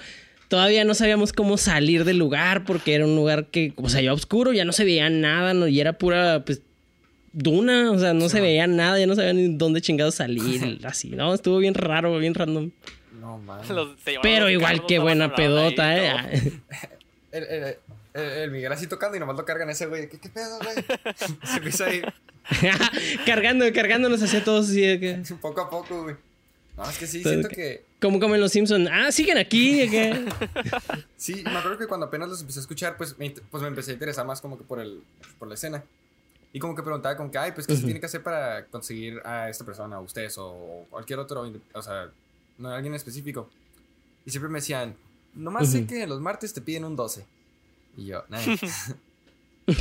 todavía no sabíamos cómo salir del lugar porque era un lugar que, o sea, ya oscuro, ya no se veía nada, ¿no? y era pura, pues, duna, o sea, no se veía nada, ya no sabía ni dónde chingados salir, así, ¿no? Estuvo bien raro, bien random. No mames. Pero igual qué buena pedota. ¿eh? El, el, el, el Miguel así tocando y nomás lo cargan ese güey. ¿Qué, qué pedo, güey? Se empieza ahí Cargando, cargándonos hacia todos así de que... poco a poco, güey. No, es que sí, Todo siento que- que. Como como en los Simpsons. Ah, siguen aquí. Sí, me acuerdo que cuando apenas los empecé a escuchar, pues me, pues me empecé a interesar más como que por, el, por la escena. Y como que preguntaba como que, ay, pues, ¿qué se tiene que hacer para conseguir a esta persona, a ustedes o cualquier otro, o sea, no alguien específico? Y siempre me decían, nomás sé Ujú. que los martes te piden un 12. Y yo, nah.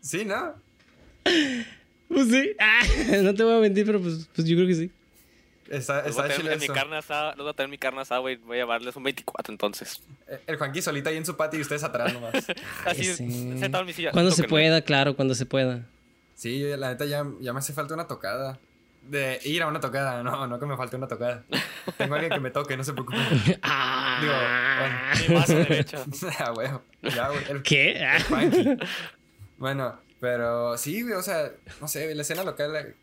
sí, ¿no? Pues sí. Ah, no te voy a mentir, pero pues, pues yo creo que sí. Está, Les voy a está tener mi carne asada, les voy a tener mi carne asada, güey. Voy a llevarles un 24 entonces. Eh, El Juanqui solita ahí en su patio y ustedes atrás nomás. Así, sí. sentado en mi silla. Cuando se pueda, claro, cuando se pueda. Sí, la neta ya, ya me hace falta una tocada. De ir a una tocada, no, no que me falte una tocada. Tengo alguien que me toque, no se preocupen. Ah. Mi vaso derecho. Ah, huevo. Ya, güey. El ¿Qué? Funky. Bueno, pero sí, güey, o sea, no sé, la escena local, eh,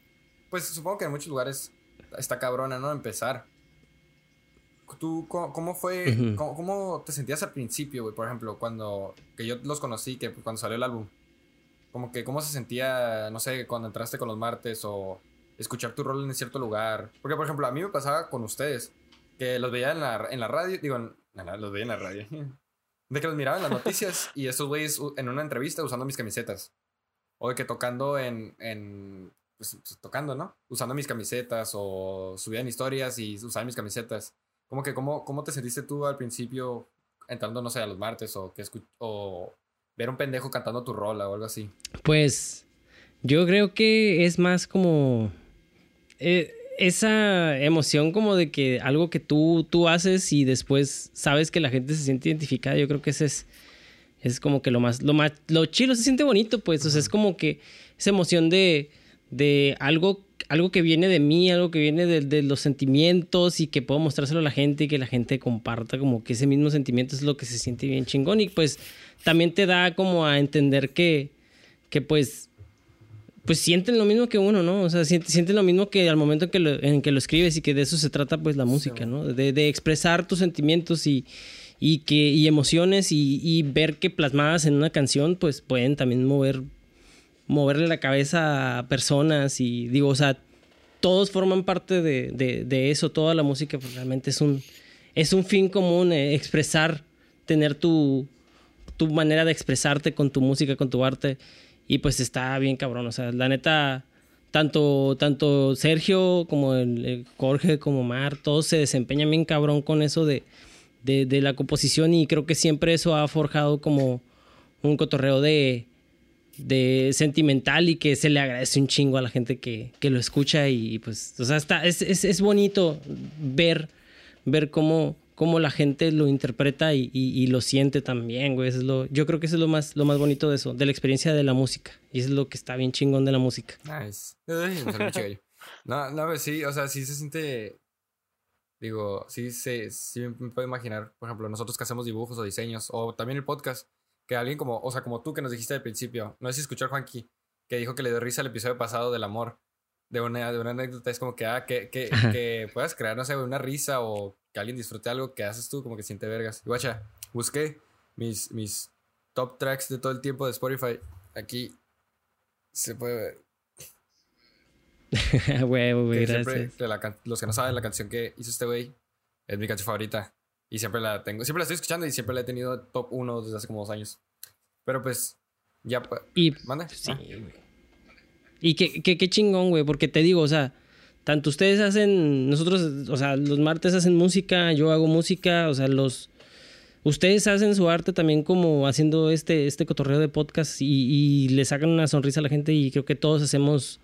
pues supongo que en muchos lugares está cabrona, ¿no? Empezar. ¿Tú cómo, cómo fue, cómo, cómo te sentías al principio, güey? Por ejemplo, cuando, que yo los conocí, que cuando salió el álbum. Como que cómo se sentía, no sé, cuando entraste con los martes o escuchar tu rol en cierto lugar. Porque, por ejemplo, a mí me pasaba con ustedes, que los veía en la, en la radio, digo, en- la- los veía en la radio. De que los miraba en las noticias y estos güeyes en una entrevista usando mis camisetas. O de que tocando en, en pues, pues, tocando, ¿no? Usando mis camisetas o subían historias y usaban mis camisetas. ¿Cómo que, cómo, cómo te sentiste tú al principio entrando, no sé, a los martes o, que o ver un pendejo cantando tu rola o algo así? Pues yo creo que es más como eh, esa emoción como de que algo que tú, tú haces y después sabes que la gente se siente identificada, yo creo que ese es, es como que lo más, lo más, lo chido, se siente bonito, pues, o sea, es como que esa emoción de, de algo, algo que viene de mí, algo que viene de, de, los sentimientos y que puedo mostrárselo a la gente y que la gente comparta como que ese mismo sentimiento es lo que se siente bien chingón y pues también te da como a entender que, que pues pues sienten lo mismo que uno, ¿no? O sea, sienten, lo mismo que al momento en que, lo, en que lo escribes y que de eso se trata pues la música, ¿no? De, de expresar tus sentimientos y, y, que, y emociones y, y, ver que plasmadas en una canción pues pueden también mover, moverle la cabeza a personas y digo, o sea, todos forman parte de, de, de eso, toda la música pues, realmente es un, es un fin común, eh, expresar, tener tu, tu manera de expresarte con tu música, con tu arte. Y pues está bien cabrón. O sea, la neta, tanto, tanto Sergio como el, Jorge como Mar, todos se desempeñan bien cabrón con eso de, de, la composición. Y creo que siempre eso ha forjado como un cotorreo de, de sentimental y que se le agradece un chingo a la gente que, que lo escucha. Y pues, o sea, está, es, es, es bonito ver, ver cómo cómo la gente lo interpreta y, y, lo siente también, güey. es lo, yo creo que eso es lo más, lo más bonito de eso, de la experiencia de la música. Y eso es lo que está bien chingón de la música. Nice. no, no, pues sí, o sea, sí se siente. Digo, sí, se, sí me puedo imaginar, por ejemplo, nosotros que hacemos dibujos o diseños, o también el podcast, que alguien como, o sea, como tú que nos dijiste al principio, no sé si escuchó a Juanqui, que dijo que le dio risa el episodio pasado del amor, de una, de una anécdota, es como que, ah, que, que, que puedas crear, no sé, una risa o que alguien disfrute algo que haces tú, como que siente vergas. Y guacha, busqué mis, mis top tracks de todo el tiempo de Spotify. Aquí se puede ver. Huevo, güey, gracias. los que no saben, la canción que hizo este güey es mi canción favorita. Y siempre la tengo, siempre la estoy escuchando y siempre la he tenido top 1 desde hace como dos años. Pero pues, ya. ¿Manda? Sí, ah. Y qué, qué, qué chingón, güey, porque te digo, o sea tanto ustedes hacen, nosotros, o sea, los martes hacen música, yo hago música, o sea, los... Ustedes hacen su arte también como haciendo este, este cotorreo de podcast y, le sacan una sonrisa a la gente y creo que todos hacemos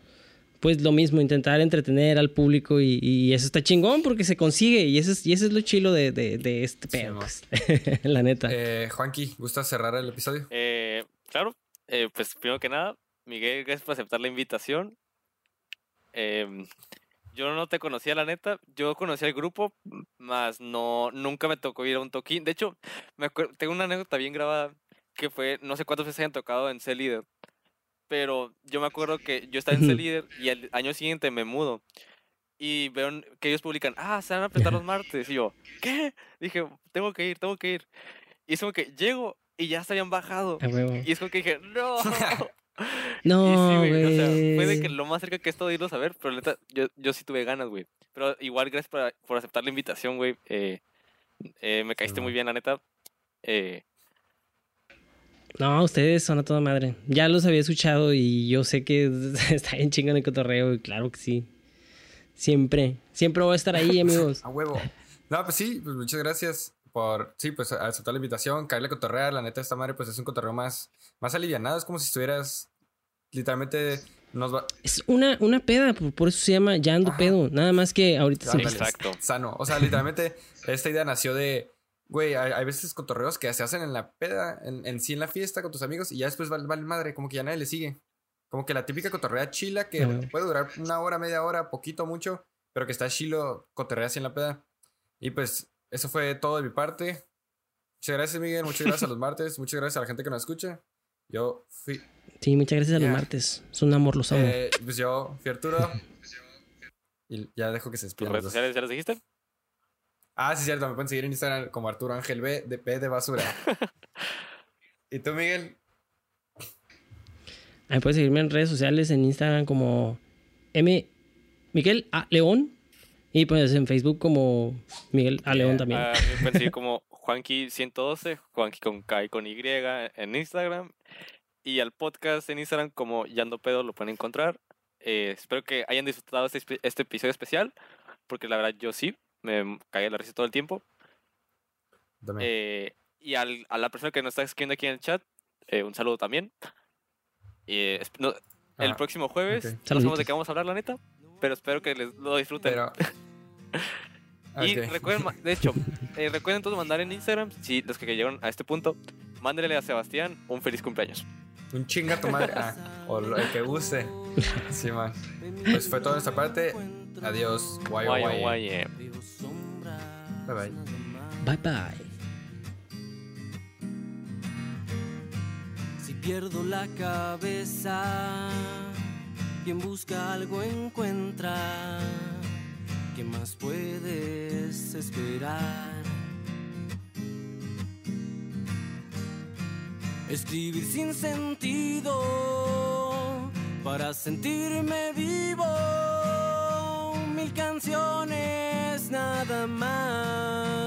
pues lo mismo, intentar entretener al público y, eso está chingón porque se consigue y eso es, y eso es lo chilo de, de, este pedo, pues. la neta. Eh, Juanqui, ¿gusta cerrar el episodio? Eh, claro, eh, pues primero que nada, Miguel, gracias por aceptar la invitación. Eh, yo no te conocía, la neta. Yo conocía el grupo, más no, nunca me tocó ir a un toquín. De hecho, me tengo una anécdota bien grabada que fue, no sé cuántas veces hayan tocado en C-Leader. Pero yo me acuerdo que yo estaba en C-Leader y el año siguiente me mudo. Y veo que ellos publican, ah, se van a apretar los martes. Y yo, ¿qué? Dije, tengo que ir, tengo que ir. Y es como que llego y ya se habían bajado. Y es como que dije, no. No, güey. O sea, fue de que lo más cerca que he estado de irlos a ver, pero neta, yo, yo sí tuve ganas, güey. Pero igual, gracias por, por aceptar la invitación, güey. Eh, eh, me caíste muy bien, la neta. Eh, no, ustedes son a toda madre. Ya los había escuchado y yo sé que está bien chingón el cotorreo y claro que sí. Siempre, siempre voy a estar ahí, amigos. a huevo. No, pues sí, pues muchas gracias por, sí, pues aceptar la invitación, caerle a cotorrear. La neta, esta madre, pues es un cotorreo más, más alivianado. Es como si estuvieras literalmente nos va... Es una, una peda, por eso se llama ya ando pedo. Nada más que ahorita sí, Exacto. Sano. O sea, literalmente esta idea nació de, güey, hay, veces cotorreos que se hacen en la peda, en, en, sí en la fiesta con tus amigos y ya después vale, vale madre, como que ya nadie le sigue. Como que la típica cotorrea chila que puede durar una hora, media hora, poquito, mucho, pero que está chilo cotorrea así en la peda. Y pues eso fue todo de mi parte. Muchas gracias, Miguel. Muchas gracias a los martes. Muchas gracias a la gente que nos escucha. Yo fui. Sí, muchas gracias a los martes. Es un amor, los amo. Eh, pues yo fui Arturo. y ya dejo que se despidan. ¿Tus redes sociales ya las dijiste? Ah, sí, cierto. Me pueden seguir en Instagram como Arturo Ángel B de P de basura. ¿Y tú, Miguel? Ahí puedes seguirme en redes sociales, en Instagram como M. Miguel A. León. Y pues en Facebook como Miguel A. León también. Ah, me pueden seguir como Juanqui112, Juanqui con K y con Y en Instagram. Y al podcast en Instagram como Yando Pedo lo pueden encontrar. Eh, espero que hayan disfrutado este, este episodio especial, porque la verdad yo sí, me caí de la risa todo el tiempo. También. Eh, y al- a la persona que nos está escribiendo aquí en el chat, eh, un saludo también. Eh, no- el Ah, próximo jueves, ok. no sabemos de qué vamos a hablar, la neta, pero espero que les lo disfruten. Pero. Y recuerden, de hecho, eh, recuerden todos mandar en Instagram, si los que llegaron a este punto, mándenle a Sebastián un feliz cumpleaños. Un chinga tu madre. Ah, o lo- el que guste. Sí, man. Pues fue todo de esta parte. Adiós. Guay, Guay, guay. guay, eh. Bye bye. Bye bye. Si pierdo la cabeza, quien busca algo encuentra. ¿Qué más puedes esperar? Escribir sin sentido para sentirme vivo. Mil canciones nada más.